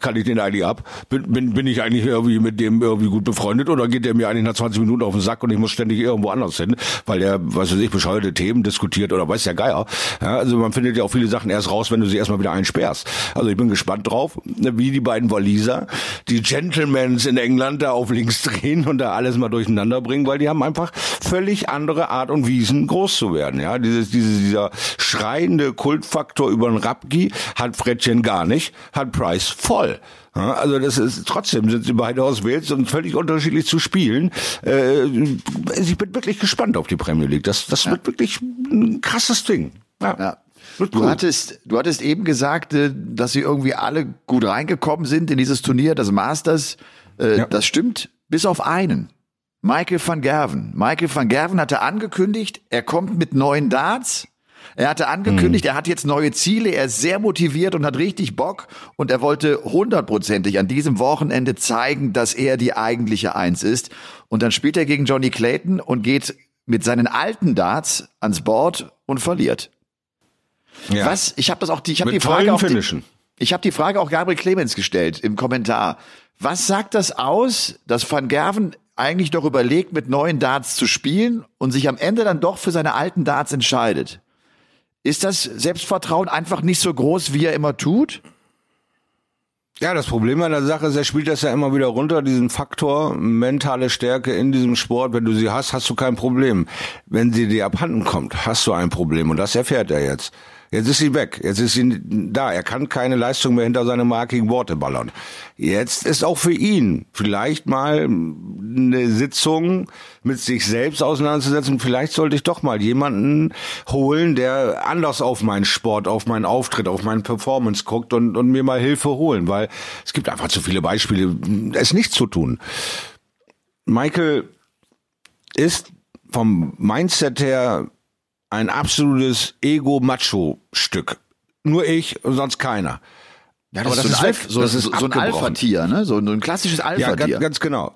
kann ich den eigentlich ab? Bin, bin, bin ich eigentlich irgendwie mit dem irgendwie gut befreundet oder geht der mir eigentlich nach 20 Minuten auf den Sack und ich muss ständig irgendwo anders hin, weil er, was weiß ich, bescheuerte Themen diskutiert oder weiß ja Geier. Ja, also man findet ja auch viele Sachen erst raus, wenn du sie erstmal wieder einsperrst. Spaß. Also ich bin gespannt drauf, wie die beiden Waliser die Gentlemans in England da auf links drehen und da alles mal durcheinander bringen, weil die haben einfach völlig andere Art und Wiesen groß zu werden. Ja, dieses, dieses, dieser schreiende Kultfaktor über den Rapgi hat Frettchen gar nicht, hat Price voll. Also das ist trotzdem sind sie beide aus Wales und völlig unterschiedlich zu spielen. Äh, ich bin wirklich gespannt auf die Premier League. Das, das ja. wird wirklich ein krasses Ding. Ja. ja. Du hattest, du hattest eben gesagt, äh, dass sie irgendwie alle gut reingekommen sind in dieses Turnier, das Masters. Äh, ja. Das stimmt, bis auf einen. Michael van Gerven. Michael van Gerven hatte angekündigt, er kommt mit neuen Darts. Er hatte angekündigt, hm. er hat jetzt neue Ziele, er ist sehr motiviert und hat richtig Bock und er wollte hundertprozentig an diesem Wochenende zeigen, dass er die eigentliche Eins ist. Und dann spielt er gegen Johnny Clayton und geht mit seinen alten Darts ans Board und verliert. Ja. Was? Ich habe das auch die ich habe die Frage auch die, ich habe die Frage auch Gabriel Clemens gestellt im Kommentar. Was sagt das aus, dass Van Gerven eigentlich doch überlegt, mit neuen Darts zu spielen und sich am Ende dann doch für seine alten Darts entscheidet? Ist das Selbstvertrauen einfach nicht so groß, wie er immer tut? Ja, das Problem an der Sache ist, er spielt das ja immer wieder runter, diesen Faktor mentale Stärke in diesem Sport. Wenn du sie hast, hast du kein Problem. Wenn sie dir abhanden kommt, hast du ein Problem. Und das erfährt er jetzt. Jetzt ist sie weg. Jetzt ist sie da. Er kann keine Leistung mehr hinter seine markigen Worte ballern. Jetzt ist auch für ihn vielleicht mal eine Sitzung mit sich selbst auseinanderzusetzen. Vielleicht sollte ich doch mal jemanden holen, der anders auf meinen Sport, auf meinen Auftritt, auf meinen Performance guckt und, und mir mal Hilfe holen, weil es gibt einfach zu viele Beispiele, es nicht zu tun. Michael ist vom Mindset her ein absolutes Ego-Macho-Stück. Nur ich und sonst keiner. Ja, das, Aber ist, so ein, Alph so, das ist so ein Alpha-Tier, ne? So ein klassisches Alpha-Tier. Ja, ganz, ganz genau.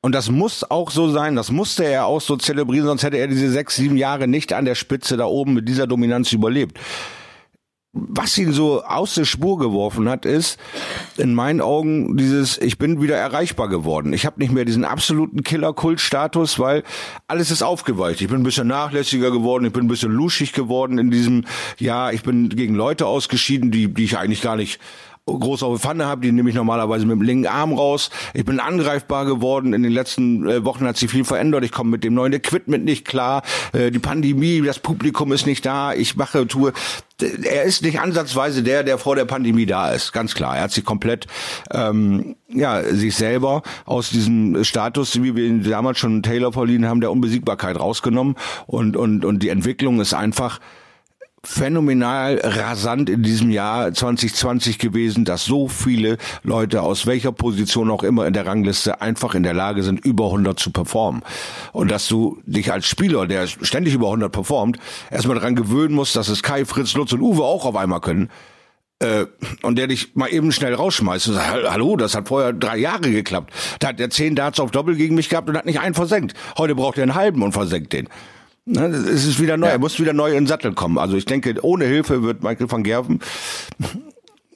Und das muss auch so sein, das musste er auch so zelebrieren, sonst hätte er diese sechs, sieben Jahre nicht an der Spitze da oben mit dieser Dominanz überlebt was ihn so aus der Spur geworfen hat, ist in meinen Augen dieses, ich bin wieder erreichbar geworden. Ich habe nicht mehr diesen absoluten Killer-Kult-Status, weil alles ist aufgeweicht. Ich bin ein bisschen nachlässiger geworden, ich bin ein bisschen luschig geworden in diesem, ja, ich bin gegen Leute ausgeschieden, die, die ich eigentlich gar nicht groß auf die Pfanne habe, die nehme ich normalerweise mit dem linken Arm raus. Ich bin angreifbar geworden. In den letzten äh, Wochen hat sich viel verändert. Ich komme mit dem neuen Equipment nicht klar. Äh, die Pandemie, das Publikum ist nicht da. Ich mache, tue. Er ist nicht ansatzweise der, der vor der Pandemie da ist. Ganz klar. Er hat sich komplett, ähm, ja, sich selber aus diesem Status, wie wir ihn damals schon Taylor verliehen haben, der Unbesiegbarkeit rausgenommen. Und, und, und die Entwicklung ist einfach phänomenal rasant in diesem Jahr 2020 gewesen, dass so viele Leute aus welcher Position auch immer in der Rangliste einfach in der Lage sind, über 100 zu performen. Und dass du dich als Spieler, der ständig über 100 performt, erstmal daran gewöhnen musst, dass es Kai, Fritz, Lutz und Uwe auch auf einmal können. Äh, und der dich mal eben schnell rausschmeißt und sagt, hallo, das hat vorher drei Jahre geklappt. Da hat der zehn Darts auf Doppel gegen mich gehabt und hat nicht einen versenkt. Heute braucht er einen halben und versenkt den. Ne, es ist wieder neu, ja. er muss wieder neu in den Sattel kommen. Also ich denke, ohne Hilfe wird Michael van Gerven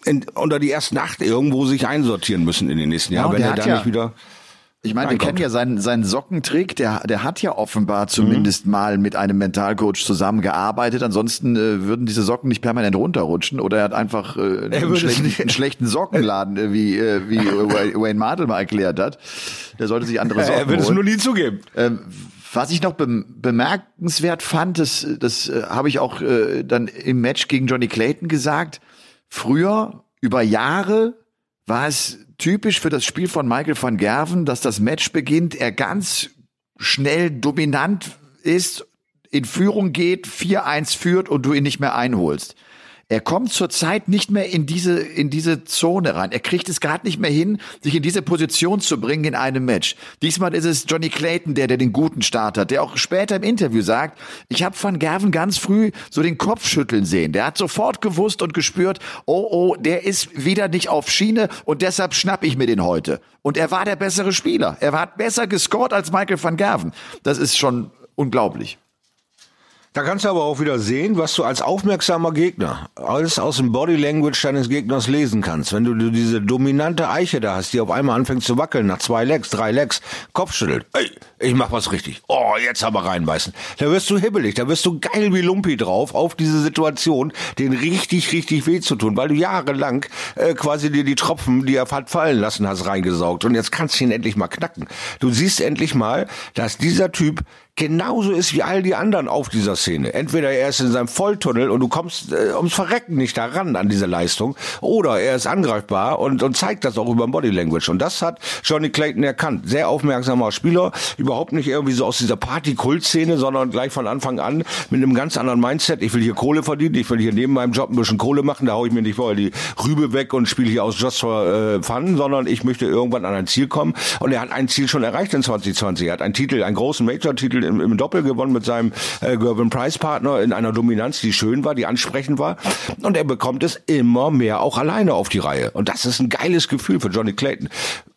in, unter die ersten acht irgendwo sich einsortieren müssen in den nächsten Jahren, ja, wenn er da ja, nicht wieder. Ich meine, wir kennen ja seinen, seinen Sockentrick, der, der hat ja offenbar zumindest mhm. mal mit einem Mentalcoach zusammengearbeitet. Ansonsten äh, würden diese Socken nicht permanent runterrutschen oder er hat einfach äh, einen, schlechten, einen, schlechten, Sockenladen, äh, wie, äh, wie Wayne Martel mal erklärt hat. Der sollte sich andere Socken Er wird es nur nie zugeben. Ähm, was ich noch bemerkenswert fand, das, das äh, habe ich auch äh, dann im Match gegen Johnny Clayton gesagt. Früher, über Jahre, war es typisch für das Spiel von Michael van Gerven, dass das Match beginnt, er ganz schnell dominant ist, in Führung geht, 4-1 führt und du ihn nicht mehr einholst. Er kommt zurzeit nicht mehr in diese, in diese Zone rein. Er kriegt es gerade nicht mehr hin, sich in diese Position zu bringen in einem Match. Diesmal ist es Johnny Clayton, der, der den guten Start hat, der auch später im Interview sagt, ich habe Van Gerven ganz früh so den Kopf schütteln sehen. Der hat sofort gewusst und gespürt, oh, oh, der ist wieder nicht auf Schiene und deshalb schnapp ich mir den heute. Und er war der bessere Spieler. Er hat besser gescored als Michael van Gerven. Das ist schon unglaublich. Da kannst du aber auch wieder sehen, was du als aufmerksamer Gegner alles aus dem Body Language deines Gegners lesen kannst. Wenn du, diese dominante Eiche da hast, die auf einmal anfängt zu wackeln, nach zwei Legs, drei Legs, Kopf schüttelt. Ey, ich mach was richtig. Oh, jetzt aber reinbeißen. Da wirst du hibbelig, da wirst du geil wie Lumpi drauf, auf diese Situation, den richtig, richtig weh zu tun, weil du jahrelang äh, quasi dir die Tropfen, die er hat fallen lassen hast, reingesaugt. Und jetzt kannst du ihn endlich mal knacken. Du siehst endlich mal, dass dieser Typ genauso ist wie all die anderen auf dieser Szene. Entweder er ist in seinem Volltunnel und du kommst äh, ums Verrecken nicht daran an diese Leistung, oder er ist angreifbar und, und zeigt das auch über Body Language. Und das hat Johnny Clayton erkannt. Sehr aufmerksamer Spieler, überhaupt nicht irgendwie so aus dieser Party-Kult-Szene, sondern gleich von Anfang an mit einem ganz anderen Mindset. Ich will hier Kohle verdienen, ich will hier neben meinem Job ein bisschen Kohle machen, da hau ich mir nicht vorher die Rübe weg und spiele hier aus Just for äh, Fun, sondern ich möchte irgendwann an ein Ziel kommen. Und er hat ein Ziel schon erreicht in 2020. Er hat einen Titel, einen großen Major-Titel im, im Doppel gewonnen mit seinem äh, Gervin Price Partner in einer Dominanz, die schön war, die ansprechend war. Und er bekommt es immer mehr auch alleine auf die Reihe. Und das ist ein geiles Gefühl für Johnny Clayton.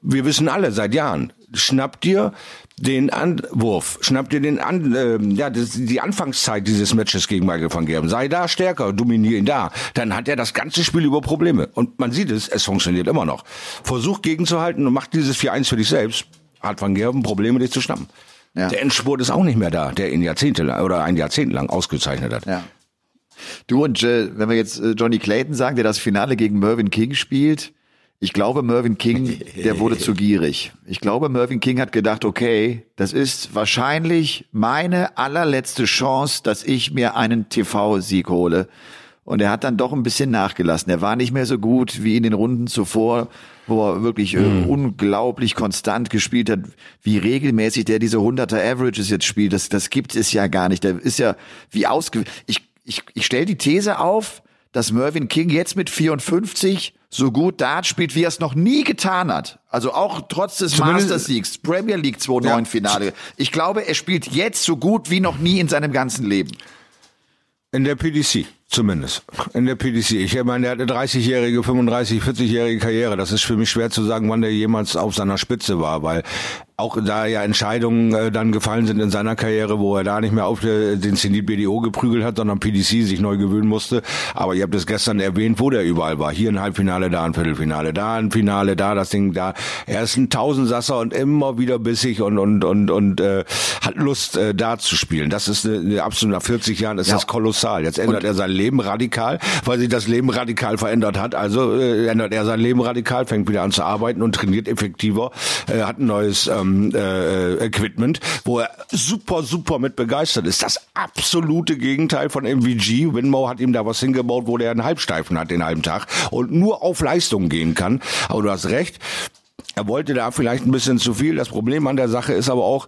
Wir wissen alle seit Jahren, schnapp dir den Anwurf, schnapp dir den an, äh, ja, das, die Anfangszeit dieses Matches gegen Michael van Gerben. Sei da stärker, dominier ihn da. Dann hat er das ganze Spiel über Probleme. Und man sieht es, es funktioniert immer noch. Versuch gegenzuhalten und mach dieses 4-1 für dich selbst. Hat van Gerben Probleme, dich zu schnappen. Ja. Der Endspurt ist auch nicht mehr da, der ihn Jahrzehnte lang, oder ein Jahrzehnt lang ausgezeichnet hat. Ja. Du und äh, wenn wir jetzt äh, Johnny Clayton sagen, der das Finale gegen Mervyn King spielt, ich glaube, Mervyn King, der wurde zu gierig. Ich glaube, Mervyn King hat gedacht, okay, das ist wahrscheinlich meine allerletzte Chance, dass ich mir einen TV-Sieg hole. Und er hat dann doch ein bisschen nachgelassen. Er war nicht mehr so gut wie in den Runden zuvor, wo er wirklich mhm. unglaublich konstant gespielt hat. Wie regelmäßig der diese 100er Averages jetzt spielt, das, das gibt es ja gar nicht. Der ist ja wie ausge... Ich, ich, ich stelle die These auf, dass Mervyn King jetzt mit 54 so gut Dart spielt, wie er es noch nie getan hat. Also auch trotz des Masters-Siegs, Premier League 2 ja. Finale. Ich glaube, er spielt jetzt so gut wie noch nie in seinem ganzen Leben. In der PDC. Zumindest. In der PDC. Ich meine, der hat eine 30-jährige, 35, 40-jährige Karriere. Das ist für mich schwer zu sagen, wann der jemals auf seiner Spitze war, weil auch da ja Entscheidungen äh, dann gefallen sind in seiner Karriere, wo er da nicht mehr auf äh, den Zenit BDO geprügelt hat, sondern PDC sich neu gewöhnen musste. Aber ihr habt es gestern erwähnt, wo der überall war. Hier ein Halbfinale, da ein Viertelfinale, da ein Finale, da das Ding, da. Er ist ein Tausendsasser und immer wieder bissig und und und und äh, hat Lust, äh, da zu spielen. Das ist eine, eine absolut nach 40 Jahren ist ja. das kolossal. Jetzt ändert und er sein Leben radikal, weil sich das Leben radikal verändert hat. Also äh, ändert er sein Leben radikal, fängt wieder an zu arbeiten und trainiert effektiver, äh, hat ein neues ähm, äh, Equipment, wo er super, super mit begeistert ist. Das absolute Gegenteil von MVG. Winmo hat ihm da was hingebaut, wo der einen Halbsteifen hat den halben Tag und nur auf Leistung gehen kann. Aber du hast recht, er wollte da vielleicht ein bisschen zu viel. Das Problem an der Sache ist aber auch,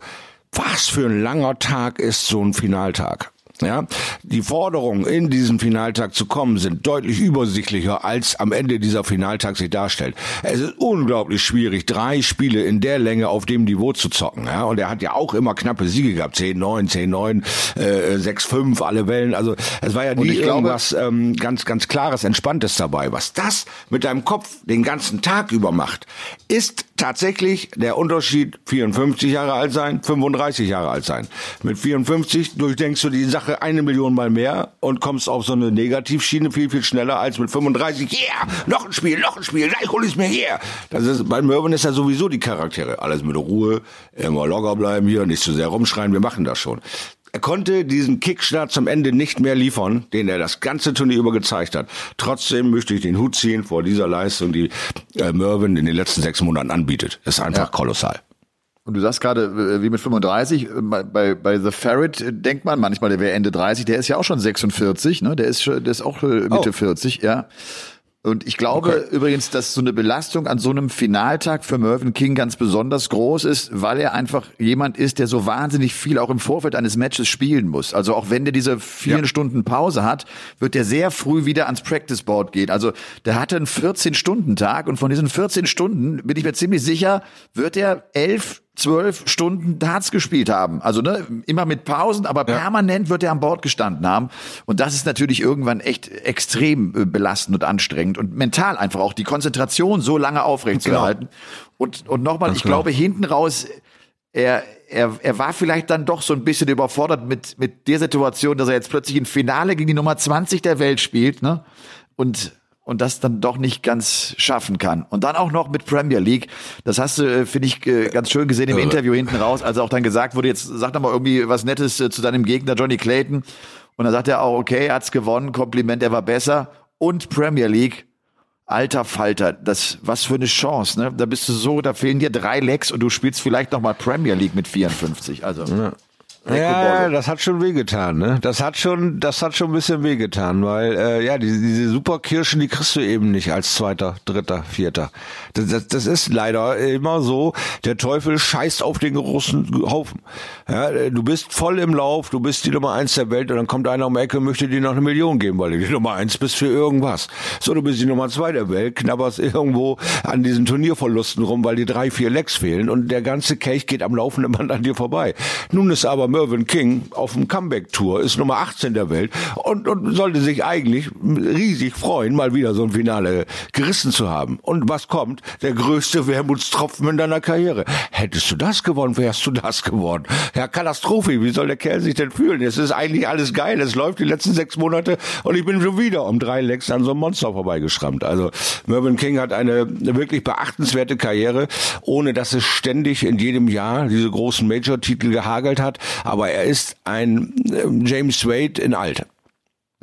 was für ein langer Tag ist so ein Finaltag. Ja, die Forderungen in diesen Finaltag zu kommen sind deutlich übersichtlicher als am Ende dieser Finaltag sich darstellt. Es ist unglaublich schwierig, drei Spiele in der Länge auf dem Niveau zu zocken. Ja, und er hat ja auch immer knappe Siege gehabt, 10-9, 10-9, äh, 6-5, alle Wellen. Also es war ja nie irgendwas ähm, ganz, ganz klares, entspanntes dabei. Was das mit deinem Kopf den ganzen Tag über macht, ist tatsächlich der Unterschied 54 Jahre alt sein, 35 Jahre alt sein. Mit 54 durchdenkst du die Sache eine Million Mal mehr und kommst auf so eine Negativschiene viel, viel schneller als mit 35. Yeah, noch ein Spiel, noch ein Spiel, gleich hol ich mir hier. Das ist, bei Mervyn ist ja sowieso die Charaktere. Alles mit Ruhe, immer locker bleiben hier, nicht zu sehr rumschreien, wir machen das schon. Er konnte diesen Kickstart zum Ende nicht mehr liefern, den er das ganze Turnier über gezeigt hat. Trotzdem möchte ich den Hut ziehen vor dieser Leistung, die äh, Mervyn in den letzten sechs Monaten anbietet. Das ist einfach ja. kolossal. Und du sagst gerade, äh, wie mit 35, äh, bei, bei The Ferret äh, denkt man manchmal, der wäre Ende 30, der ist ja auch schon 46, ne? Der ist, der ist auch Mitte oh. 40, ja. Und ich glaube okay. übrigens, dass so eine Belastung an so einem Finaltag für Mervyn King ganz besonders groß ist, weil er einfach jemand ist, der so wahnsinnig viel auch im Vorfeld eines Matches spielen muss. Also auch wenn der diese vielen ja. Stunden Pause hat, wird der sehr früh wieder ans Practice Board gehen. Also der hatte einen 14-Stunden-Tag und von diesen 14 Stunden bin ich mir ziemlich sicher, wird er elf zwölf Stunden Darts gespielt haben. Also ne, immer mit Pausen, aber ja. permanent wird er an Bord gestanden haben. Und das ist natürlich irgendwann echt extrem äh, belastend und anstrengend und mental einfach auch die Konzentration so lange aufrechtzuerhalten. Genau. Und, und nochmal, ich genau. glaube, hinten raus, er, er, er war vielleicht dann doch so ein bisschen überfordert mit, mit der Situation, dass er jetzt plötzlich ein Finale gegen die Nummer 20 der Welt spielt, ne? Und und das dann doch nicht ganz schaffen kann. Und dann auch noch mit Premier League. Das hast du, äh, finde ich, äh, ganz schön gesehen im. Interview hinten raus, als auch dann gesagt wurde, jetzt sag doch mal irgendwie was Nettes äh, zu deinem Gegner Johnny Clayton. Und dann sagt er auch, okay, er hat's gewonnen, Kompliment, er war besser. Und Premier League, alter Falter, das, was für eine Chance, ne? Da bist du so, da fehlen dir drei Lecks und du spielst vielleicht noch mal Premier League mit 54. Also. Ja. Ja, das hat schon wehgetan, ne? Das hat schon, das hat schon ein bisschen wehgetan, weil äh, ja, diese, diese Superkirschen, die kriegst du eben nicht als Zweiter, Dritter, Vierter. Das, das, das ist leider immer so. Der Teufel scheißt auf den großen Haufen. Ja, du bist voll im Lauf, du bist die Nummer eins der Welt und dann kommt einer um die Ecke und möchte dir noch eine Million geben, weil du die Nummer eins bist für irgendwas. So, du bist die Nummer zwei der Welt, knabberst irgendwo an diesen Turnierverlusten rum, weil die drei, vier Lecks fehlen und der ganze Kelch geht am laufenden Band an dir vorbei. Nun ist aber Mervyn King auf dem Comeback-Tour, ist Nummer 18 der Welt und, und sollte sich eigentlich riesig freuen, mal wieder so ein Finale gerissen zu haben. Und was kommt? Der größte Wermutstropfen in deiner Karriere. Hättest du das gewonnen, wärst du das geworden. Ja, Katastrophe. Wie soll der Kerl sich denn fühlen? Es ist eigentlich alles geil. Es läuft die letzten sechs Monate und ich bin schon wieder um drei Lecks an so einem Monster vorbeigeschrammt. Also Mervyn King hat eine wirklich beachtenswerte Karriere, ohne dass es ständig in jedem Jahr diese großen Major-Titel gehagelt hat aber er ist ein ähm, James Wade in alt.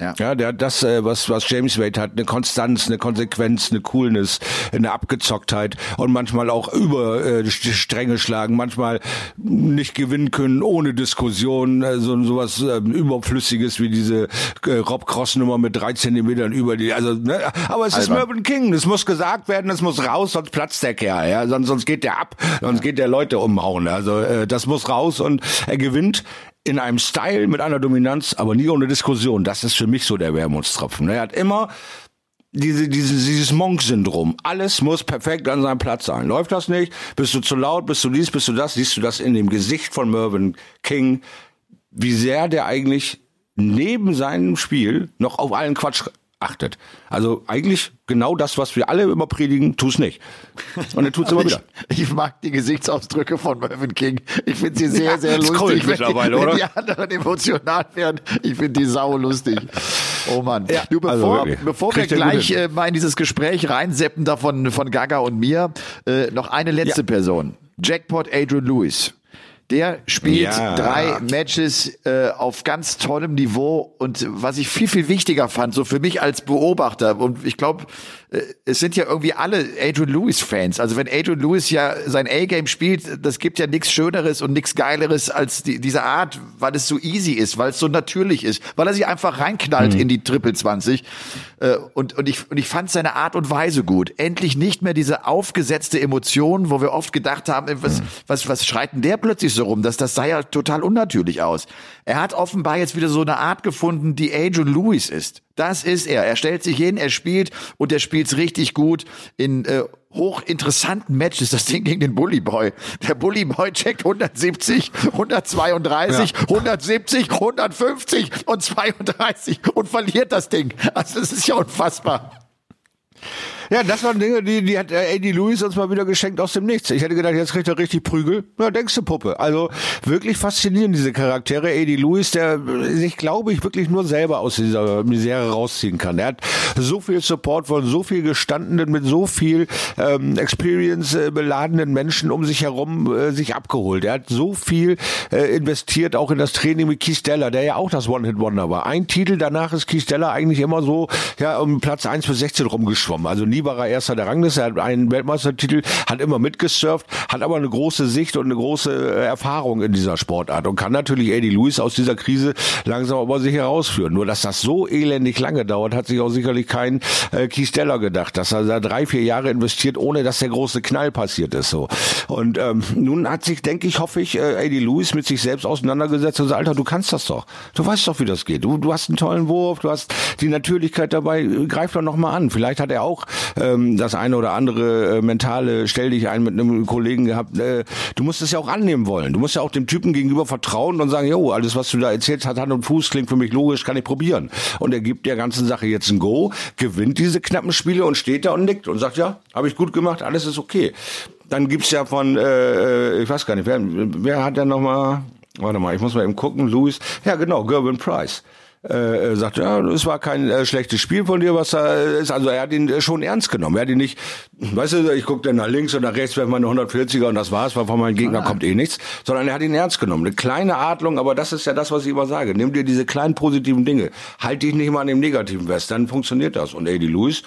Ja. ja, der hat das, äh, was, was James Wade hat, eine Konstanz, eine Konsequenz, eine Coolness, eine Abgezocktheit und manchmal auch über äh, die Stränge schlagen, manchmal nicht gewinnen können ohne Diskussion, äh, so sowas äh, überflüssiges wie diese äh, Rob Cross Nummer mit drei Zentimetern über die, also, ne, aber es ist Mervyn King, es muss gesagt werden, es muss raus, sonst platzt der Kerl, ja, sonst, sonst geht der ab, sonst ja. geht der Leute umhauen, also äh, das muss raus und er gewinnt in einem Style mit einer Dominanz, aber nie ohne Diskussion. Das ist für mich so der Wermutstropfen. Er hat immer diese, diese, dieses Monk-Syndrom. Alles muss perfekt an seinem Platz sein. Läuft das nicht? Bist du zu laut? Bist du dies? Bist du das? Siehst du das in dem Gesicht von Mervyn King? Wie sehr der eigentlich neben seinem Spiel noch auf allen Quatsch achtet. Also eigentlich genau das, was wir alle immer predigen, tu's nicht. Und er tut's immer wieder. Ich, ich, mag die Gesichtsausdrücke von Mervyn King. Ich finde sie sehr, sehr lustig. Cool mittlerweile, wenn, wenn die anderen emotional werden. Ich finde die sau lustig. Oh Mann. Ja, du, bevor, also bevor wir gleich äh, mal in dieses Gespräch reinseppen davon von Gaga und mir, äh, noch eine letzte ja. Person. Jackpot Adrian Lewis. Der spielt ja. drei Matches äh, auf ganz tollem Niveau und was ich viel, viel wichtiger fand, so für mich als Beobachter, und ich glaube, es sind ja irgendwie alle Adrian Lewis-Fans. Also wenn Adrian Lewis ja sein A-Game spielt, das gibt ja nichts Schöneres und nichts Geileres als die, diese Art, weil es so easy ist, weil es so natürlich ist, weil er sich einfach reinknallt mhm. in die Triple 20. Äh, und, und, ich, und ich fand seine Art und Weise gut. Endlich nicht mehr diese aufgesetzte Emotion, wo wir oft gedacht haben, was, was, was schreit denn der plötzlich so rum? Das, das sah ja total unnatürlich aus. Er hat offenbar jetzt wieder so eine Art gefunden, die Adrian Lewis ist. Das ist er. Er stellt sich hin, er spielt und er spielt's richtig gut in äh, hochinteressanten Matches. Das Ding gegen den Bully Boy. Der Bully Boy checkt 170, 132, ja. 170, 150 und 32 und verliert das Ding. Also das ist ja unfassbar. Ja, das waren Dinge, die, die hat Eddie Lewis uns mal wieder geschenkt aus dem Nichts. Ich hätte gedacht, jetzt kriegt er richtig Prügel. Ja, denkst du, Puppe. Also wirklich faszinierend, diese Charaktere. Eddie Lewis, der sich, glaube ich, wirklich nur selber aus dieser Misere rausziehen kann. Er hat so viel Support von so viel gestandenen, mit so viel ähm, Experience äh, beladenen Menschen um sich herum äh, sich abgeholt. Er hat so viel äh, investiert, auch in das Training mit Keith Stella, der ja auch das One-Hit-Wonder war. Ein Titel danach ist Keith Stella eigentlich immer so ja um Platz 1 bis 16 rumgeschwommen. Also nie war er erster der Rangliste, hat einen Weltmeistertitel, hat immer mitgesurft, hat aber eine große Sicht und eine große äh, Erfahrung in dieser Sportart und kann natürlich Eddie Lewis aus dieser Krise langsam aber sich herausführen. Nur, dass das so elendig lange dauert, hat sich auch sicherlich kein äh, Keith Steller gedacht, dass er da drei, vier Jahre investiert, ohne dass der große Knall passiert ist. So Und ähm, nun hat sich, denke ich, hoffe ich, äh, Eddie Lewis mit sich selbst auseinandergesetzt und sagt, Alter, du kannst das doch. Du weißt doch, wie das geht. Du, du hast einen tollen Wurf, du hast die Natürlichkeit dabei, greif doch noch mal an. Vielleicht hat er auch ähm, das eine oder andere äh, mentale Stell dich ein mit einem Kollegen gehabt. Äh, du musst es ja auch annehmen wollen. Du musst ja auch dem Typen gegenüber vertrauen und sagen, jo, alles, was du da erzählst, hat Hand und Fuß, klingt für mich logisch, kann ich probieren. Und er gibt der ganzen Sache jetzt ein Go, gewinnt diese knappen Spiele und steht da und nickt und sagt, ja, habe ich gut gemacht, alles ist okay. Dann gibt's ja von, äh, äh ich weiß gar nicht, wer, wer hat denn noch mal, warte mal, ich muss mal eben gucken, Louis, ja genau, Gervin Price äh, sagt, ja, es war kein äh, schlechtes Spiel von dir, was da ist. Also er hat ihn äh, schon ernst genommen. Er hat ihn nicht, weißt du, ich gucke dann nach links und nach rechts, wenn man eine 140er und das war's, weil von meinem Gegner ah. kommt eh nichts, sondern er hat ihn ernst genommen. Eine kleine Adlung, aber das ist ja das, was ich immer sage. Nimm dir diese kleinen positiven Dinge. Halt dich nicht mal an dem Negativen fest, dann funktioniert das. Und Eddie Lewis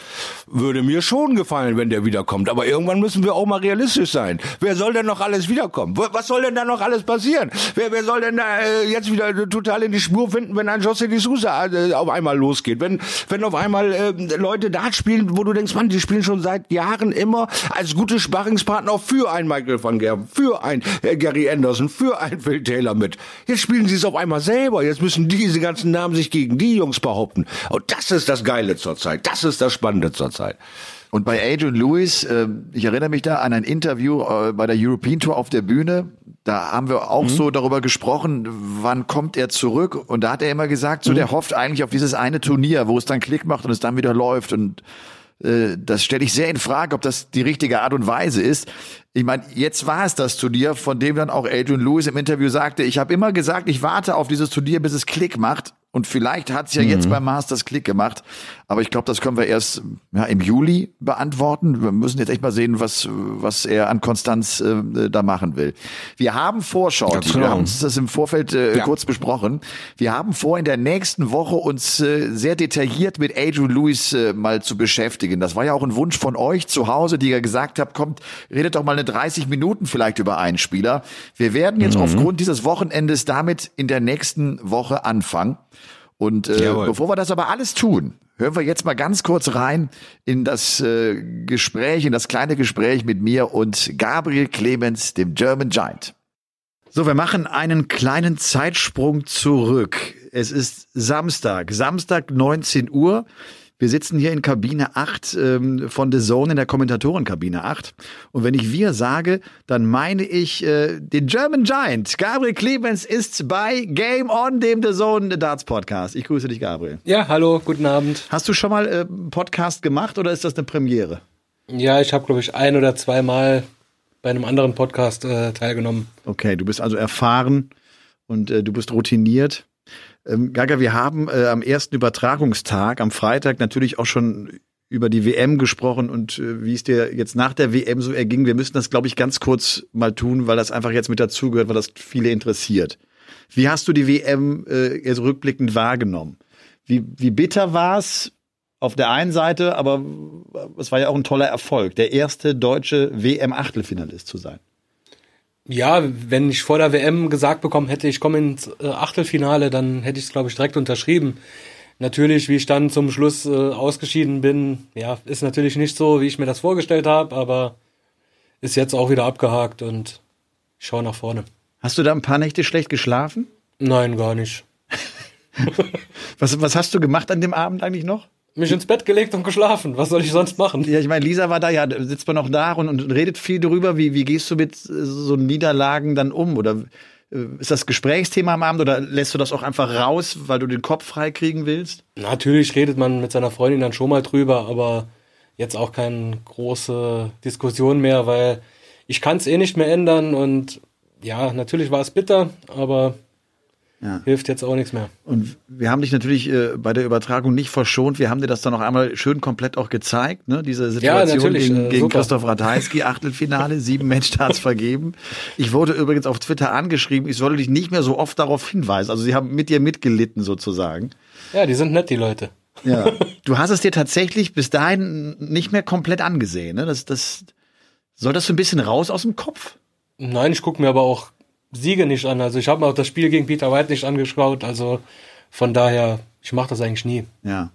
würde mir schon gefallen, wenn der wiederkommt. Aber irgendwann müssen wir auch mal realistisch sein. Wer soll denn noch alles wiederkommen? Was soll denn da noch alles passieren? Wer, wer soll denn da äh, jetzt wieder total in die Spur finden, wenn ein José Sousa äh, auf einmal losgeht. Wenn, wenn auf einmal äh, Leute da spielen, wo du denkst, man, die spielen schon seit Jahren immer als gute Sparringspartner für einen Michael van Gerben, für einen äh, Gary Anderson, für einen Phil Taylor mit. Jetzt spielen sie es auf einmal selber. Jetzt müssen diese ganzen Namen sich gegen die Jungs behaupten. Und das ist das Geile zurzeit. Das ist das Spannende zurzeit. Und bei Adrian Lewis, äh, ich erinnere mich da an ein Interview äh, bei der European Tour auf der Bühne. Da haben wir auch mhm. so darüber gesprochen, wann kommt er zurück? Und da hat er immer gesagt, so mhm. der hofft eigentlich auf dieses eine Turnier, wo es dann Klick macht und es dann wieder läuft. Und äh, das stelle ich sehr in Frage, ob das die richtige Art und Weise ist. Ich meine, jetzt war es das Turnier, von dem dann auch Adrian Lewis im Interview sagte, ich habe immer gesagt, ich warte auf dieses Turnier, bis es Klick macht. Und vielleicht hat es ja mhm. jetzt beim Masters Klick gemacht. Aber ich glaube, das können wir erst ja, im Juli beantworten. Wir müssen jetzt echt mal sehen, was, was er an Konstanz äh, da machen will. Wir haben Vorschau. Wir genau. haben uns das im Vorfeld äh, ja. kurz besprochen. Wir haben vor, in der nächsten Woche uns äh, sehr detailliert mit Adrian Lewis äh, mal zu beschäftigen. Das war ja auch ein Wunsch von euch zu Hause, die ihr gesagt habt, kommt, redet doch mal eine 30 Minuten vielleicht über einen Spieler. Wir werden jetzt mhm. aufgrund dieses Wochenendes damit in der nächsten Woche anfangen. Und äh, bevor wir das aber alles tun, hören wir jetzt mal ganz kurz rein in das äh, Gespräch, in das kleine Gespräch mit mir und Gabriel Clemens, dem German Giant. So, wir machen einen kleinen Zeitsprung zurück. Es ist Samstag, Samstag 19 Uhr. Wir sitzen hier in Kabine 8 ähm, von The Zone in der Kommentatorenkabine 8. Und wenn ich wir sage, dann meine ich äh, den German Giant. Gabriel Clemens ist bei Game On, dem The Zone Darts Podcast. Ich grüße dich, Gabriel. Ja, hallo, guten Abend. Hast du schon mal äh, Podcast gemacht oder ist das eine Premiere? Ja, ich habe, glaube ich, ein oder zweimal bei einem anderen Podcast äh, teilgenommen. Okay, du bist also erfahren und äh, du bist routiniert. Ähm, Gaga, wir haben äh, am ersten Übertragungstag, am Freitag, natürlich auch schon über die WM gesprochen und äh, wie es dir jetzt nach der WM so erging. Wir müssen das, glaube ich, ganz kurz mal tun, weil das einfach jetzt mit dazugehört, weil das viele interessiert. Wie hast du die WM äh, jetzt rückblickend wahrgenommen? Wie, wie bitter war es auf der einen Seite, aber es war ja auch ein toller Erfolg, der erste deutsche WM-Achtelfinalist zu sein. Ja, wenn ich vor der WM gesagt bekommen hätte, ich komme ins äh, Achtelfinale, dann hätte ich es, glaube ich, direkt unterschrieben. natürlich, wie ich dann zum Schluss äh, ausgeschieden bin, ja, ist natürlich nicht so, wie ich mir das vorgestellt habe, aber ist jetzt auch wieder abgehakt und ich schaue nach vorne. Hast du da ein paar Nächte schlecht geschlafen? Nein, gar nicht. Was, was hast du gemacht an dem Abend eigentlich noch? Mich ins Bett gelegt und geschlafen. Was soll ich sonst machen? Ja, ich meine, Lisa war da, ja, sitzt man noch da und, und redet viel darüber. Wie, wie gehst du mit äh, so Niederlagen dann um? Oder äh, ist das Gesprächsthema am Abend oder lässt du das auch einfach raus, weil du den Kopf frei kriegen willst? Natürlich redet man mit seiner Freundin dann schon mal drüber, aber jetzt auch keine große Diskussion mehr, weil ich kann es eh nicht mehr ändern und ja, natürlich war es bitter, aber Ja. hilft jetzt auch nichts mehr. Und wir haben dich natürlich äh, bei der Übertragung nicht verschont. Wir haben dir das dann noch einmal schön komplett auch gezeigt, ne? Diese Situation natürlich, gegen, äh, gegen. Christoph Ratajski, Achtelfinale, sieben Matchstarts vergeben. Ich wurde übrigens auf Twitter angeschrieben, ich solle dich nicht mehr so oft darauf hinweisen. Also sie haben mit dir mitgelitten sozusagen. Ja, die sind nett, die Leute. Ja. Du hast es dir tatsächlich bis dahin nicht mehr komplett angesehen, ne? Das, das, soll das so ein bisschen raus aus dem Kopf? Nein, ich gucke mir aber auch Siege nicht an. Also ich habe mir auch das Spiel gegen Peter White nicht angeschaut. Also von daher, ich mache das eigentlich nie. Ja.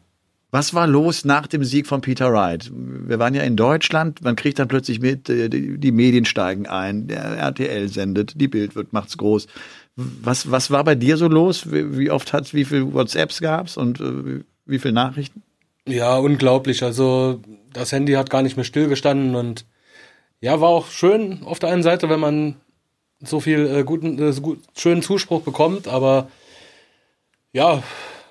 Was war los nach dem Sieg von Peter Wright? Wir waren ja in Deutschland, man kriegt dann plötzlich mit, äh, die, die Medien steigen ein, der RTL sendet, die Bild wird macht's groß. Was, was war bei dir so los? Wie, oft hat's, wie viel WhatsApps gab's und äh, wie viel Nachrichten? Ja, unglaublich. Also das Handy hat gar nicht mehr stillgestanden und ja, war auch schön auf der einen Seite, wenn man so viel äh, guten, äh, gut, schönen Zuspruch bekommt, aber ja,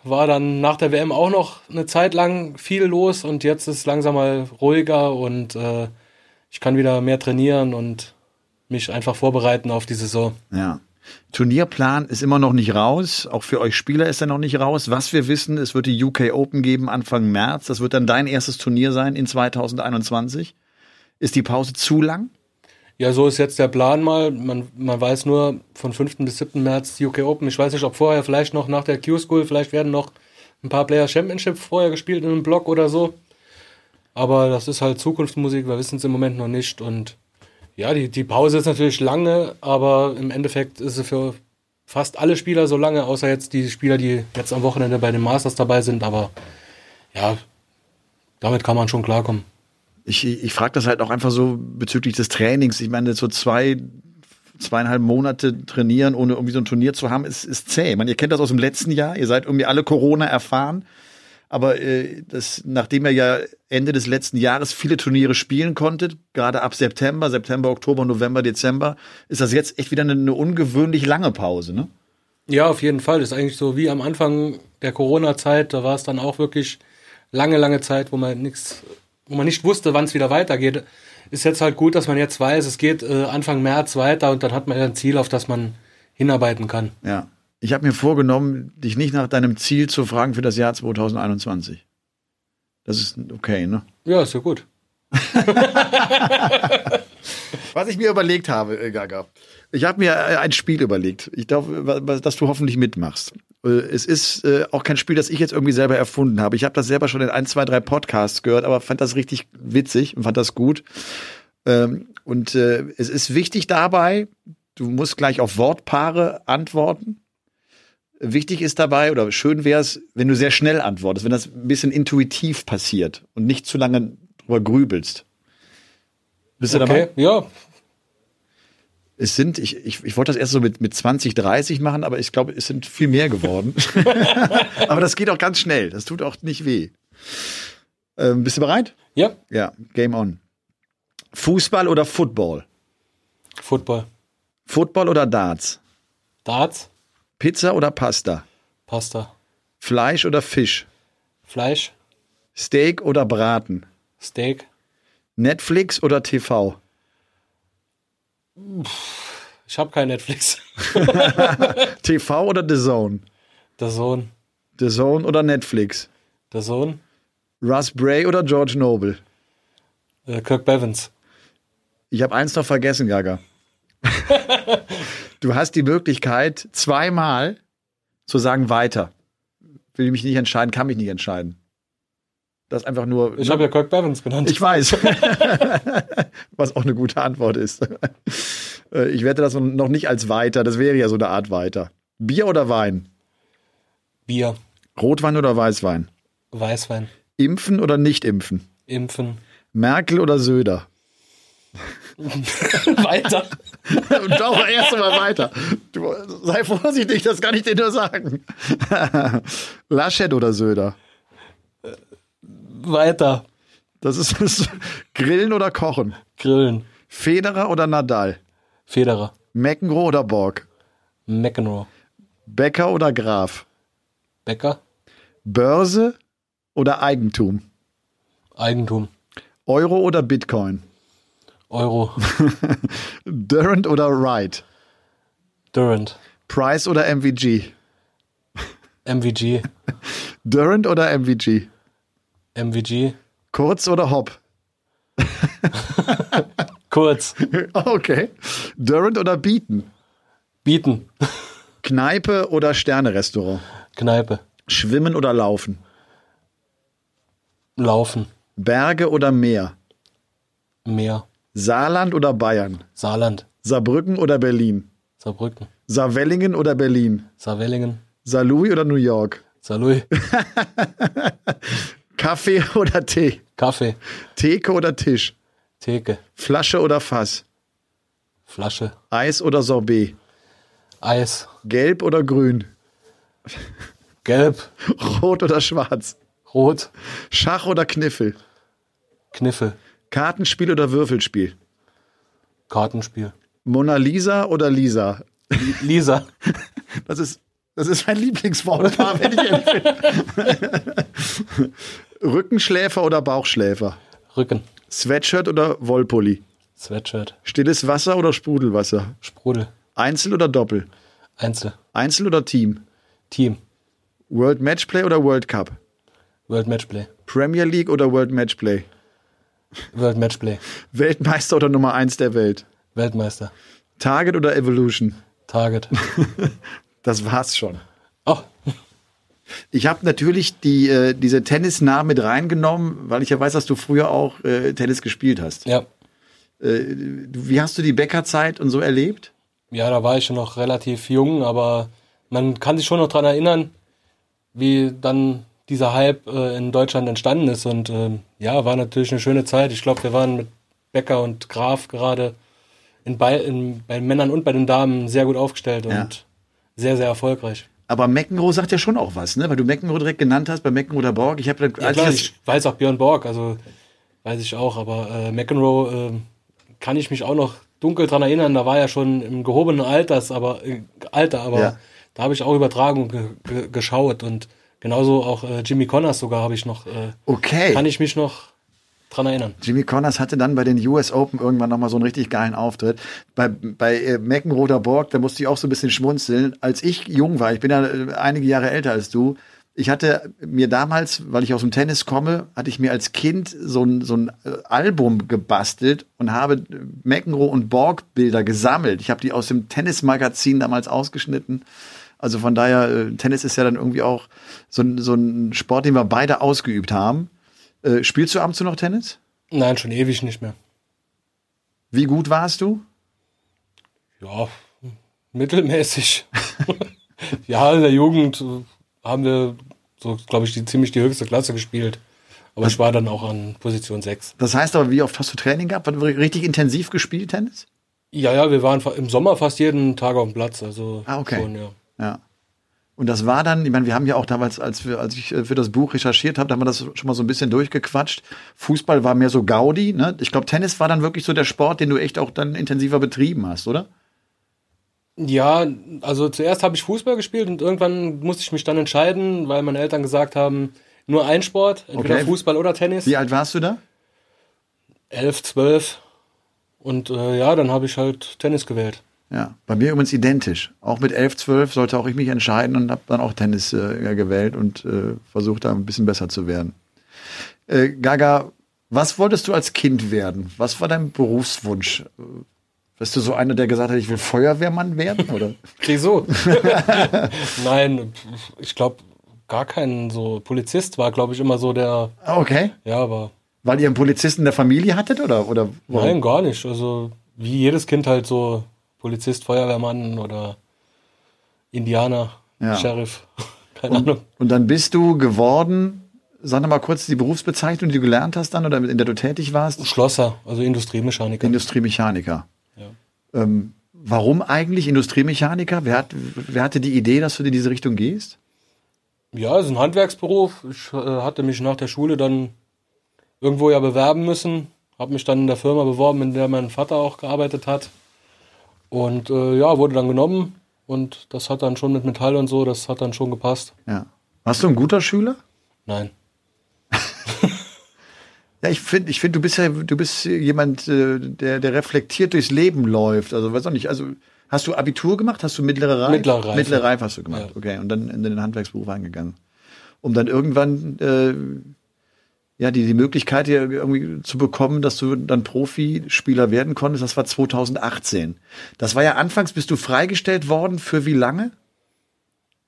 war dann nach der WM auch noch eine Zeit lang viel los und jetzt ist langsam mal ruhiger und äh, ich kann wieder mehr trainieren und mich einfach vorbereiten auf die Saison. Ja. Turnierplan ist immer noch nicht raus. Auch für euch Spieler ist er noch nicht raus. Was wir wissen, es wird die UK Open geben Anfang März. Das wird dann dein erstes Turnier sein in 2021. Ist die Pause zu lang? Ja, so ist jetzt der Plan mal. Man, man weiß nur von 5. bis 7. März UK Open. Ich weiß nicht, ob vorher vielleicht noch nach der Q-School, vielleicht werden noch ein paar Player Championship vorher gespielt in einem Block oder so. Aber das ist halt Zukunftsmusik, wir wissen es im Moment noch nicht. Und ja, die, die Pause ist natürlich lange, aber im Endeffekt ist sie für fast alle Spieler so lange, außer jetzt die Spieler, die jetzt am Wochenende bei den Masters dabei sind. Aber ja, damit kann man schon klarkommen. Ich, ich frage das halt auch einfach so bezüglich des Trainings. Ich meine, so zwei, zweieinhalb Monate trainieren, ohne irgendwie so ein Turnier zu haben, ist, ist zäh. Meine, ihr kennt das aus dem letzten Jahr. Ihr seid irgendwie alle Corona erfahren. Aber äh, das, nachdem ihr ja Ende des letzten Jahres viele Turniere spielen konntet, gerade ab September, September, Oktober, November, Dezember, ist das jetzt echt wieder eine, eine ungewöhnlich lange Pause, ne? Ja, auf jeden Fall. Das ist eigentlich so wie am Anfang der Corona-Zeit. Da war es dann auch wirklich lange, lange Zeit, wo man nichts, wo man nicht wusste, wann es wieder weitergeht. Ist jetzt halt gut, dass man jetzt weiß, es geht äh, Anfang März weiter und dann hat man ja ein Ziel, auf das man hinarbeiten kann. Ja. Ich habe mir vorgenommen, dich nicht nach deinem Ziel zu fragen für das Jahr 2021. Das ist okay, ne? Ja, ist ja gut. Was ich mir überlegt habe, äh, Gaga. Ich habe mir äh, ein Spiel überlegt. Ich glaube, dass du hoffentlich mitmachst. Äh, Es ist äh, auch kein Spiel, das ich jetzt irgendwie selber erfunden habe. Ich habe das selber schon in ein, zwei, drei Podcasts gehört, aber fand das richtig witzig und fand das gut. Ähm, Und äh, es ist wichtig dabei, du musst gleich auf Wortpaare antworten. Wichtig ist dabei, oder schön wäre es, wenn du sehr schnell antwortest, wenn das ein bisschen intuitiv passiert und nicht zu lange drüber grübelst. Bist du dabei? Okay, ja, Es sind, ich, ich, ich wollte das erst so mit, mit 20, 30 machen, aber ich glaube, es sind viel mehr geworden. aber das geht auch ganz schnell. Das tut auch nicht weh. Ähm, bist du bereit? ja, Ja, Game on. Fußball oder Football? Football. Football oder Darts? Darts, Pizza oder Pasta? Pasta, Fleisch oder Fisch? Fleisch, Steak oder Braten? Steak, Netflix oder TV? Ich habe kein Netflix. TV oder The Zone? Der Sohn, The Zone oder Netflix? der Sohn, Russ Bray oder George Noble? äh, Kirk Bevins. Ich habe eins noch vergessen, Gaga. du hast die Möglichkeit, zweimal zu sagen weiter. Will mich nicht entscheiden, kann mich nicht entscheiden. Das ist einfach nur. Ich habe ja Kirk Bevins genannt. Ich weiß. Was auch eine gute Antwort ist. Äh, Ich wette das noch nicht als weiter. Das wäre ja so eine Art weiter. Bier oder Wein? Bier, Rotwein oder Weißwein? Weißwein. Impfen oder nicht impfen? Impfen. Merkel oder Söder? Weiter. Auch erst mal weiter. Du, sei vorsichtig, das kann ich dir nur sagen. Laschet oder Söder? Weiter. Das ist, das Grillen oder Kochen? Grillen. Federer oder Nadal? Federer. Meckenroe oder Borg? McEnroe. Becker oder Graf? Becker. Börse oder Eigentum? Eigentum. Euro oder Bitcoin? Euro. Durant oder Wright? Durant. Price oder MVG? MVG. Durant oder MVG? MVG. Kurz oder Hopp? Kurz. Okay. Durant oder Beaton? Bieten. Kneipe oder Sternerestaurant? Kneipe. Schwimmen oder Laufen? Laufen. Berge oder Meer? Meer. Saarland oder Bayern? Saarland. Saarbrücken oder Berlin? Saarbrücken. Saarwellingen oder Berlin? Saarwellingen. Saarlouis oder New York? Saarlouis. Kaffee oder Tee? Kaffee. Theke oder Tisch? Theke. Flasche oder Fass? Flasche. Eis oder Sorbet? Eis. Gelb oder grün? Gelb. Rot oder schwarz? Rot. Schach oder Kniffel? Kniffel. Kartenspiel oder Würfelspiel? Kartenspiel. Mona Lisa oder Lisa? Lisa. Das ist, das ist mein Lieblingswortpaar, wenn ich ehrlich bin. Rückenschläfer oder Bauchschläfer? Rücken. Sweatshirt oder Wollpulli? Sweatshirt. Stilles Wasser oder Sprudelwasser? Sprudel. Einzel oder Doppel? Einzel. Einzel oder Team? Team. World Matchplay oder World Cup? World Matchplay. Premier League oder World Matchplay? World Matchplay. Weltmeister oder Nummer eins der Welt? Weltmeister. Target oder Evolution? Target. Das war's schon. Ich habe natürlich die, äh, diese Tennisnamen mit reingenommen, weil ich ja weiß, dass du früher auch äh, Tennis gespielt hast. ja. Äh, wie hast du die Bäckerzeit und so erlebt? Ja, da war ich schon noch relativ jung, aber man kann sich schon noch dran erinnern, wie dann dieser Hype äh, in Deutschland entstanden ist. Und ähm, ja, war natürlich eine schöne Zeit. Ich glaube, wir waren mit Becker und Graf gerade in bei, in, bei den Männern und bei den Damen sehr gut aufgestellt und Ja. sehr, sehr erfolgreich. Aber Meckenroe sagt ja schon auch was, ne? Weil du Meckenroe direkt genannt hast, bei Meckenroe der Borg. Ich habe Ja, klar, ich weiß auch Björn Borg, also weiß ich auch, aber äh, McEnroe äh, kann ich mich auch noch dunkel dran erinnern, da war er schon im gehobenen Alters, aber äh, Alter, aber Ja. da habe ich auch Übertragung ge ge geschaut und genauso auch äh, Jimmy Connors sogar habe ich noch, äh, okay. kann ich mich noch dran erinnern. Jimmy Connors hatte dann bei den US Open irgendwann nochmal so einen richtig geilen Auftritt. Bei, bei äh, Meckenroder Borg, da musste ich auch so ein bisschen schmunzeln. Als ich jung war, ich bin ja äh, einige Jahre älter als du, ich hatte mir damals, weil ich aus dem Tennis komme, hatte ich mir als Kind so ein, so ein äh, Album gebastelt und habe McEnroe und Borg Bilder gesammelt. Ich habe die aus dem Tennismagazin damals ausgeschnitten. Also von daher, äh, Tennis ist ja dann irgendwie auch so, ein- so ein Sport, den wir beide ausgeübt haben. Äh, spielst du ab und zu noch Tennis? Nein, schon ewig nicht mehr. Wie gut warst du? Ja, mittelmäßig. ja, in der Jugend äh, haben wir so, glaube ich, die, ziemlich die höchste Klasse gespielt. Aber ich war dann auch an Position 6. Das heißt aber, wie oft hast du Training gehabt? Du richtig intensiv gespielt, Tennis? Ja, ja, wir waren im Sommer fast jeden Tag auf dem Platz. Also Ah, okay. schon, ja. Ja. Und das war dann, ich meine, wir haben ja auch damals, als, wir, als ich äh, für das Buch recherchiert habe, da haben wir das schon mal so ein bisschen durchgequatscht. Fußball war mehr so Gaudi, ne? Ich glaube, Tennis war dann wirklich so der Sport, den du echt auch dann intensiver betrieben hast, oder? Ja, also zuerst habe ich Fußball gespielt und irgendwann musste ich mich dann entscheiden, weil meine Eltern gesagt haben, nur ein Sport, entweder Okay. Fußball oder Tennis. Wie alt warst du da? Elf, zwölf. Und äh, ja, dann habe ich halt Tennis gewählt. Ja, bei mir übrigens identisch. Auch mit 11, 12 sollte auch ich mich entscheiden und habe dann auch Tennis äh, gewählt und äh, versucht da ein bisschen besser zu werden. Äh, Gaga, was wolltest du als Kind werden? Was war dein Berufswunsch? Bist du so einer, der gesagt hat, ich will Feuerwehrmann werden? Oder? Wieso? Nein, ich glaube, gar kein so Polizist war, glaube ich, immer so der, Ah, Okay. ja, aber Weil ihr einen Polizisten in der Familie hattet? Oder, oder warum? nein, gar nicht. Also wie jedes Kind halt so Polizist, Feuerwehrmann oder Indianer, Ja. Sheriff. Keine Ahnung. Und dann bist du geworden, sag noch mal kurz die Berufsbezeichnung, die du gelernt hast dann oder in der du tätig warst? Schlosser, also Industriemechaniker. Industriemechaniker. Ähm, warum eigentlich Industriemechaniker? Wer, hat, wer hatte die Idee, dass du in diese Richtung gehst? Ja, es ist ein Handwerksberuf. Ich äh, hatte mich nach der Schule dann irgendwo ja bewerben müssen. Habe mich dann in der Firma beworben, in der mein Vater auch gearbeitet hat. Und äh, ja, wurde dann genommen. Und das hat dann schon mit Metall und so, das hat dann schon gepasst. Ja. Warst du ein guter Schüler? Nein. Ja, ich finde, ich finde, du bist ja, du bist jemand, äh, der, der reflektiert durchs Leben läuft. Also, weiß auch nicht, also, hast du Abitur gemacht? Hast du mittlere Reife? Mittlere Reife. Mittlere Reife hast du gemacht, Ja. okay. Und dann in den Handwerksberuf eingegangen. Um dann irgendwann, äh, ja, die, die Möglichkeit hier irgendwie zu bekommen, dass du dann Profispieler werden konntest, das war 2018. Das war ja anfangs, bist du freigestellt worden für wie lange?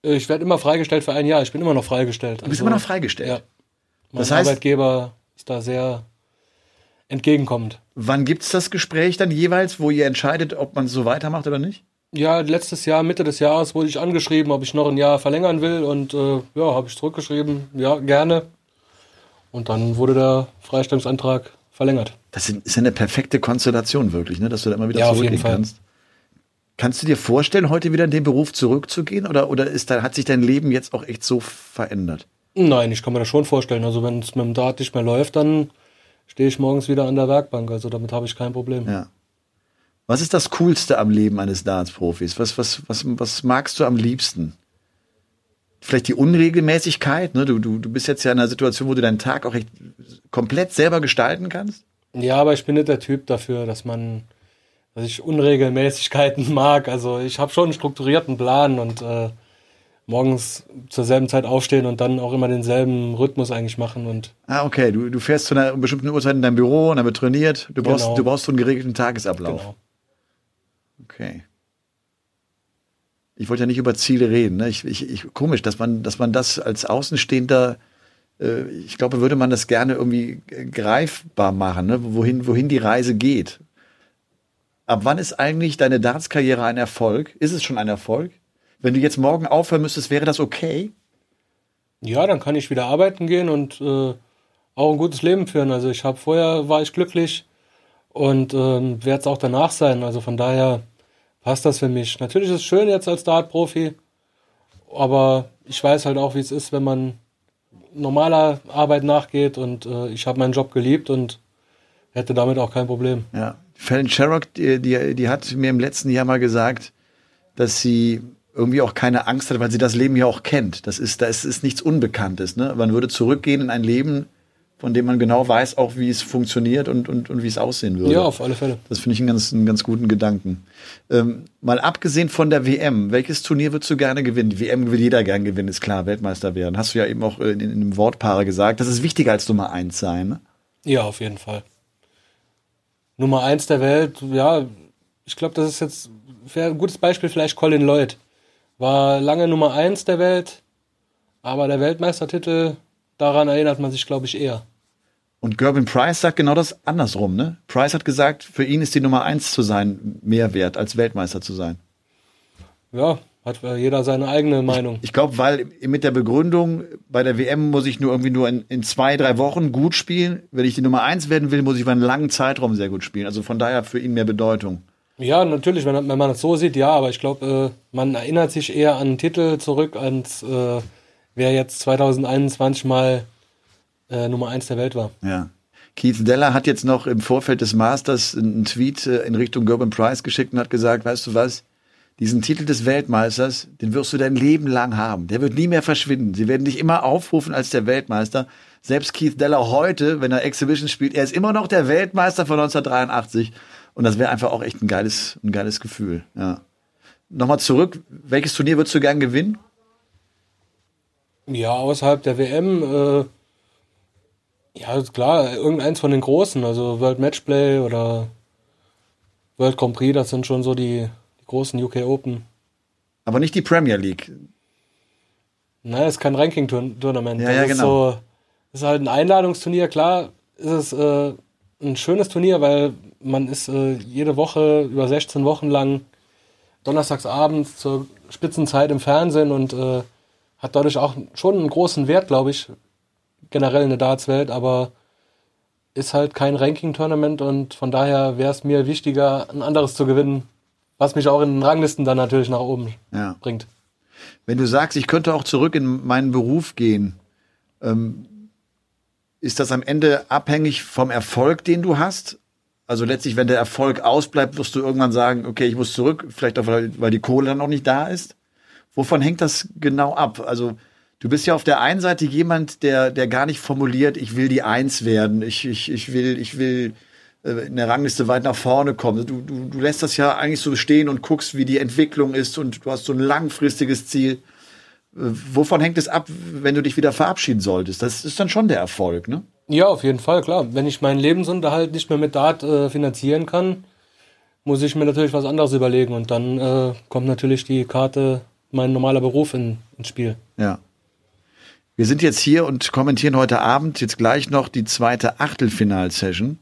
Ich werde immer freigestellt für ein Jahr. Ich bin immer noch freigestellt. Du bist immer noch freigestellt. Ja. Mein Das heißt- Arbeitgeber ist da sehr entgegenkommend. Wann gibt's das Gespräch dann jeweils, wo ihr entscheidet, ob man so weitermacht oder nicht? Ja, letztes Jahr, Mitte des Jahres, wurde ich angeschrieben, ob ich noch ein Jahr verlängern will. Und äh, ja, habe ich zurückgeschrieben, ja, gerne. Und dann wurde der Freistellungsantrag verlängert. Das ist ja eine perfekte Konstellation wirklich, ne? dass du da immer wieder Ja, zurückgehen kannst. Kannst du dir vorstellen, heute wieder in den Beruf zurückzugehen oder, oder ist da, hat sich dein Leben jetzt auch echt so verändert? Nein, ich kann mir das schon vorstellen. Also wenn es mit dem Draht nicht mehr läuft, dann stehe ich morgens wieder an der Werkbank. Also damit habe ich kein Problem. Ja. Was ist das Coolste am Leben eines Darts-Profis? Was, was, was, was magst du am liebsten? Vielleicht die Unregelmäßigkeit, ne? Du, du, du bist jetzt ja in einer Situation, wo du deinen Tag auch echt komplett selber gestalten kannst. Ja, aber ich bin nicht der Typ dafür, dass man, dass ich Unregelmäßigkeiten mag. Also ich habe schon einen strukturierten Plan und äh, morgens zur selben Zeit aufstehen und dann auch immer denselben Rhythmus eigentlich machen und Ah, okay. Du, du fährst zu einer bestimmten Uhrzeit in dein Büro und dann wird trainiert. Du brauchst, Genau. du brauchst so einen geregelten Tagesablauf. genau. Okay. Ich wollte ja nicht über Ziele reden. Ne? Ich, ich, ich, komisch, dass man, dass man das als Außenstehender, äh, ich glaube, würde man das gerne irgendwie greifbar machen, ne? wohin, wohin die Reise geht. Ab wann ist eigentlich deine Darts-Karriere ein Erfolg? Ist es schon ein Erfolg? Wenn du jetzt morgen aufhören müsstest, wäre das okay? Ja, dann kann ich wieder arbeiten gehen und äh, auch ein gutes Leben führen. Also ich habe vorher war ich glücklich und ähm, werde es auch danach sein. Also von daher passt das für mich. Natürlich ist es schön jetzt als Dart-Profi, aber ich weiß halt auch, wie es ist, wenn man normaler Arbeit nachgeht und äh, ich habe meinen Job geliebt und hätte damit auch kein Problem. Ja. Fallon Sherrock, die, die, die hat mir im letzten Jahr mal gesagt, dass sie irgendwie auch keine Angst hat, weil sie das Leben ja auch kennt. Das ist, das ist nichts Unbekanntes. Ne? Man würde zurückgehen in ein Leben, von dem man genau weiß, auch wie es funktioniert und, und, und wie es aussehen würde. Ja, auf alle Fälle. Das finde ich einen ganz, einen ganz guten Gedanken. Ähm, mal abgesehen von der WM, welches Turnier würdest du gerne gewinnen? Die WM will jeder gerne gewinnen, ist klar, Weltmeister werden. Hast du ja eben auch in, in einem Wortpaare gesagt. Das ist wichtiger als Nummer eins sein. Ne? Ja, auf jeden Fall. Nummer eins der Welt, ja, ich glaube, das ist jetzt ein gutes Beispiel vielleicht Colin Lloyd. War lange Nummer eins der Welt, aber der Weltmeistertitel, daran erinnert man sich, glaube ich, eher. Und Gervin Price sagt genau das andersrum. Ne? Price hat gesagt, für ihn ist die Nummer eins zu sein mehr wert, als Weltmeister zu sein. Ja, hat jeder seine eigene Meinung. Ich glaube, weil mit der Begründung, bei der WM muss ich nur irgendwie nur in, in zwei, drei Wochen gut spielen. Wenn ich die Nummer eins werden will, muss ich über einen langen Zeitraum sehr gut spielen. Also von daher für ihn mehr Bedeutung. Ja, natürlich, wenn, wenn man es so sieht, ja, aber ich glaube, äh, man erinnert sich eher an Titel zurück, als äh, wer jetzt 2021 mal äh, Nummer eins der Welt war. Ja. Keith Deller hat jetzt noch im Vorfeld des Masters einen Tweet äh, in Richtung Gerben Price geschickt und hat gesagt, weißt du was, diesen Titel des Weltmeisters, den wirst du dein Leben lang haben. Der wird nie mehr verschwinden. Sie werden dich immer aufrufen als der Weltmeister. Selbst Keith Deller heute, wenn er Exhibition spielt, er ist immer noch der Weltmeister von 1983. Und das wäre einfach auch echt ein geiles, ein geiles Gefühl. Ja. Nochmal zurück, welches Turnier würdest du gern gewinnen? Ja, außerhalb der WM, äh, ja, klar, irgendeins von den großen, also World Matchplay oder World Grand Prix, das sind schon so die, die großen UK Open. Aber nicht die Premier League. Naja, ist kein Ranking-Tournament. Ja, das ja, ist genau. so, ist halt ein Einladungsturnier, klar, ist es äh, ein schönes Turnier, weil man ist äh, jede Woche über 16 Wochen lang donnerstags abends zur Spitzenzeit im Fernsehen und äh, hat dadurch auch schon einen großen Wert, glaube ich, generell in der Darts-Welt, aber ist halt kein Ranking-Tournament und von daher wäre es mir wichtiger, ein anderes zu gewinnen, was mich auch in den Ranglisten dann natürlich nach oben ja. bringt. Wenn du sagst, ich könnte auch zurück in meinen Beruf gehen, ähm, ist das am Ende abhängig vom Erfolg, den du hast? Also letztlich, wenn der Erfolg ausbleibt, wirst du irgendwann sagen, okay, ich muss zurück, vielleicht auch, weil, die Kohle dann noch nicht da ist. Wovon hängt das genau ab? Also du bist ja auf der einen Seite jemand, der, der gar nicht formuliert, ich will die Eins werden, ich, ich, ich will, ich will äh, in der Rangliste weit nach vorne kommen. Du, du, du lässt das ja eigentlich so stehen und guckst, wie die Entwicklung ist und du hast so ein langfristiges Ziel. Äh, wovon hängt es ab, wenn du dich wieder verabschieden solltest? Das ist dann schon der Erfolg, ne? Ja, auf jeden Fall, klar. Wenn ich meinen Lebensunterhalt nicht mehr mit Dart äh, finanzieren kann, muss ich mir natürlich was anderes überlegen und dann äh, kommt natürlich die Karte mein normaler Beruf in, ins Spiel. Ja. Wir sind jetzt hier und kommentieren heute Abend jetzt gleich noch die zweite Achtelfinal-Session.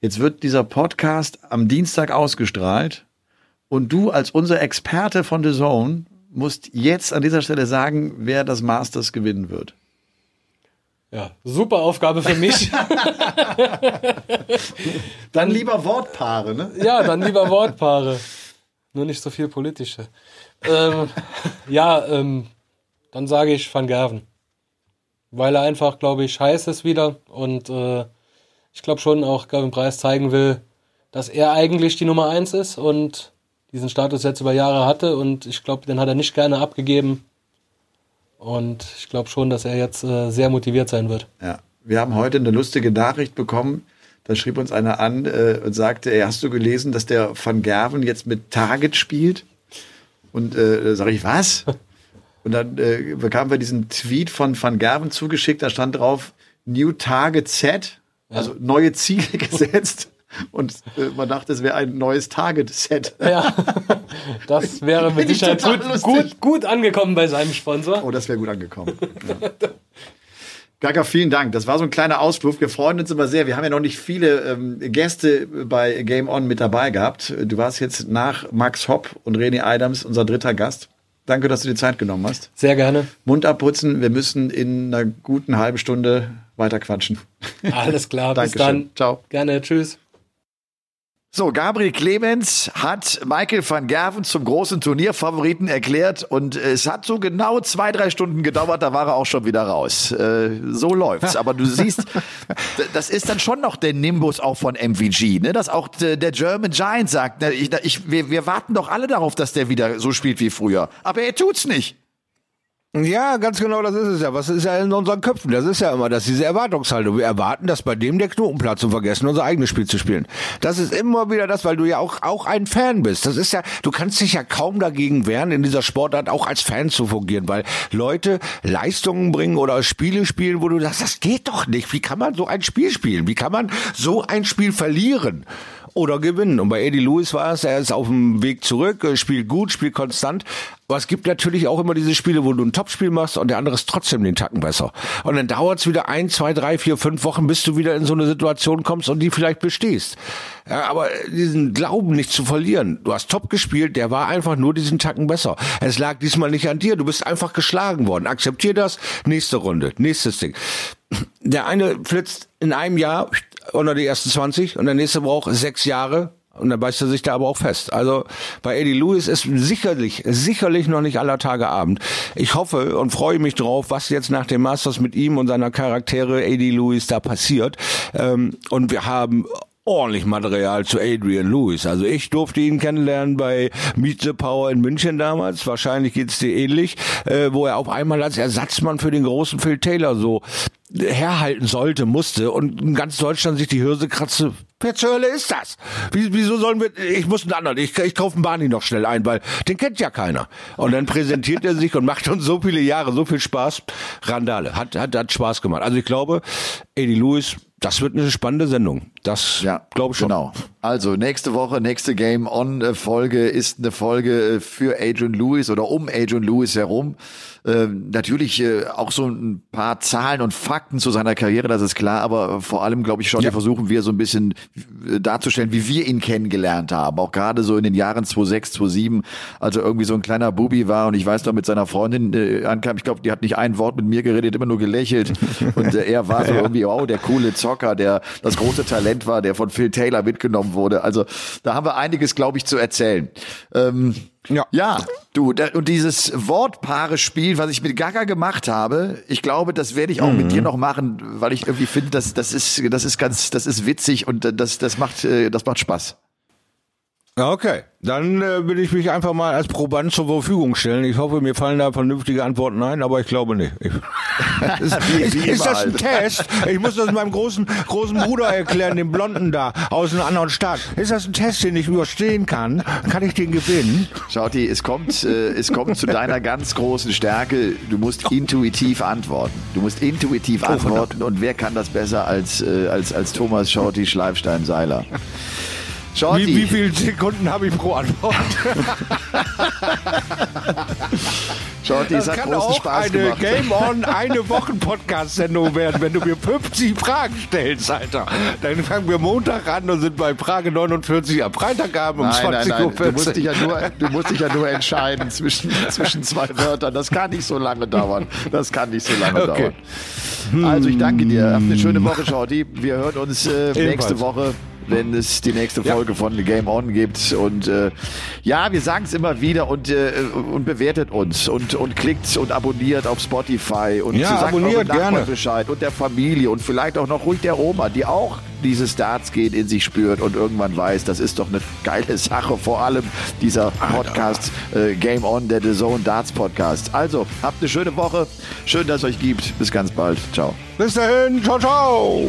Jetzt wird dieser Podcast am Dienstag ausgestrahlt und du als unser Experte von The Zone musst jetzt an dieser Stelle sagen, wer das Masters gewinnen wird. Ja, super Aufgabe für mich. dann lieber Wortpaare, ne? Ja, dann lieber Wortpaare. Nur nicht so viel politische. Ähm, ja, ähm, dann sage ich Van Gerven. Weil er einfach, glaube ich, heiß ist wieder und äh, ich glaube schon auch Gavin Preis zeigen will, dass er eigentlich die Nummer eins ist und diesen Status jetzt über Jahre hatte und ich glaube, den hat er nicht gerne abgegeben. Und ich glaube schon, dass er jetzt äh, sehr motiviert sein wird. Ja, wir haben heute eine lustige Nachricht bekommen. Da schrieb uns einer an äh, und sagte, ey, hast du gelesen, dass der Van Gerven jetzt mit Target spielt? Und äh, da sage ich, was? Und dann äh, bekamen wir diesen Tweet von Van Gerven zugeschickt, da stand drauf, New Target Set, also neue Ziele gesetzt. Und äh, man dachte, es wäre ein neues Target-Set. Ja, das wäre mit Sicherheit gut, gut, gut, angekommen bei seinem Sponsor. Oh, das wäre gut angekommen. Ja. Gaga, vielen Dank. Das war so ein kleiner Ausflug. Wir freuen uns immer sehr. Wir haben ja noch nicht viele ähm, Gäste bei Game On mit dabei gehabt. Du warst jetzt nach Max Hopp und René Adams unser dritter Gast. Danke, dass du dir Zeit genommen hast. Sehr gerne. Mund abputzen. Wir müssen in einer guten halben Stunde weiter quatschen. Alles klar. Bis dann. Ciao. Gerne. Tschüss. So, Gabriel Clemens hat Michael van Gerven zum großen Turnierfavoriten erklärt und es hat so genau zwei, drei Stunden gedauert, da war er auch schon wieder raus. Äh, so läuft's. Aber du siehst, das ist dann schon noch der Nimbus auch von MVG, ne? dass auch der German Giant sagt, ne? ich, ich, wir, wir warten doch alle darauf, dass der wieder so spielt wie früher. Aber er tut's nicht. Ja, ganz genau, das ist es ja. Was ist ja in unseren Köpfen? Das ist ja immer das, diese Erwartungshaltung. Wir erwarten, dass bei dem der Knoten platzt und vergessen, unser eigenes Spiel zu spielen. Das ist immer wieder das, weil du ja auch, auch ein Fan bist. Das ist ja, du kannst dich ja kaum dagegen wehren, in dieser Sportart auch als Fan zu fungieren, weil Leute Leistungen bringen oder Spiele spielen, wo du sagst, das geht doch nicht. Wie kann man so ein Spiel spielen? Wie kann man so ein Spiel verlieren? Oder gewinnen. Und bei Eddie Lewis war es, er ist auf dem Weg zurück, spielt gut, spielt konstant. Aber es gibt natürlich auch immer diese Spiele, wo du ein Topspiel machst und der andere ist trotzdem den Tacken besser. Und dann dauert es wieder ein, zwei, drei, vier, fünf Wochen, bis du wieder in so eine Situation kommst und die vielleicht bestehst. Ja, aber diesen Glauben nicht zu verlieren. Du hast top gespielt, der war einfach nur diesen Tacken besser. Es lag diesmal nicht an dir, du bist einfach geschlagen worden. Akzeptier das, nächste Runde, nächstes Ding. Der eine flitzt in einem Jahr unter die ersten 20 und der nächste braucht sechs Jahre und dann beißt er sich da aber auch fest. Also bei Eddie Lewis ist sicherlich, sicherlich noch nicht aller Tage Abend. Ich hoffe und freue mich drauf, was jetzt nach dem Masters mit ihm und seiner Charaktere Eddie Lewis da passiert. Ähm, und wir haben ordentlich Material zu Adrian Lewis. Also ich durfte ihn kennenlernen bei Meet the Power in München damals. Wahrscheinlich geht's dir ähnlich, äh, wo er auf einmal als Ersatzmann für den großen Phil Taylor so herhalten sollte, musste und in ganz Deutschland sich die Hirse kratzte. Wer zur Hölle ist das? Wie, wieso sollen wir, ich muss einen anderen, ich, ich kaufe einen Barney noch schnell ein, weil den kennt ja keiner. Und dann präsentiert er sich und macht uns so viele Jahre, so viel Spaß. Randale, hat, hat, hat Spaß gemacht. Also ich glaube, Eddie Lewis, das wird eine spannende Sendung. Das ja, glaube ich schon. Genau. Also nächste Woche, nächste Game On Folge ist eine Folge für Adrian Lewis oder um Adrian Lewis herum. Ähm, natürlich äh, auch so ein paar Zahlen und Fakten zu seiner Karriere, das ist klar, aber vor allem, glaube ich, schon, ja. versuchen wir so ein bisschen äh, darzustellen, wie wir ihn kennengelernt haben. Auch gerade so in den Jahren 2006, 2007, als er irgendwie so ein kleiner Bubi war und ich weiß noch, mit seiner Freundin äh, ankam, ich glaube, die hat nicht ein Wort mit mir geredet, immer nur gelächelt und äh, er war so irgendwie, oh, der coole Zocker, der das große Talent war, der von Phil Taylor mitgenommen wurde. Also da haben wir einiges, glaube ich, zu erzählen. Ähm, ja. Ja, du, da, und dieses Wortpaare-Spiel, was ich mit Gaga gemacht habe, ich glaube, das werde ich auch mhm. mit dir noch machen, weil ich irgendwie finde, das, das ist, das ist ganz, das ist witzig und das, das macht, äh, das macht Spaß. Okay, dann äh, will ich mich einfach mal als Proband zur Verfügung stellen. Ich hoffe, mir fallen da vernünftige Antworten ein, aber ich glaube nicht. Ich, ist, ist, ist, das ein Test? Ich muss das meinem großen, großen Bruder erklären, dem Blonden da aus einem anderen Staat. Ist das ein Test, den ich überstehen kann? Kann ich den gewinnen? Schauti, es kommt, äh, es kommt zu deiner ganz großen Stärke. Du musst intuitiv antworten. Du musst intuitiv oh, antworten und wer kann das besser als, äh, als, als Thomas Schauti Schleifstein-Seiler? Shorty. Wie, wie viele Sekunden habe ich pro Antwort? Shorty, das kann auch Spaß eine gemacht. Game On, eine Wochen-Podcast-Sendung werden, wenn du mir 50 Fragen stellst, Alter. Dann fangen wir Montag an und sind bei Frage 49 am Freitagabend um 20 Uhr. Du musst, dich ja nur, du musst dich ja nur entscheiden zwischen, zwischen zwei Wörtern. Das kann nicht so lange dauern. Das kann nicht so lange okay. dauern. Also ich danke dir. Habt eine schöne Woche, Shorty. Wir hören uns äh, nächste Woche wenn es die nächste Folge ja. von Game On gibt. Und äh, ja, wir sagen es immer wieder und, äh, und bewertet uns und, und klickt und abonniert auf Spotify und ja, sagt abonniert gerne. Bescheid und der Familie und vielleicht auch noch ruhig der Oma, die auch dieses Darts gehen in sich spürt und irgendwann weiß, das ist doch eine geile Sache. Vor allem dieser Podcast äh, Game On, der The Zone Darts Podcast. Also, habt eine schöne Woche. Schön, dass es euch gibt. Bis ganz bald. Ciao. Bis dahin. Ciao, ciao.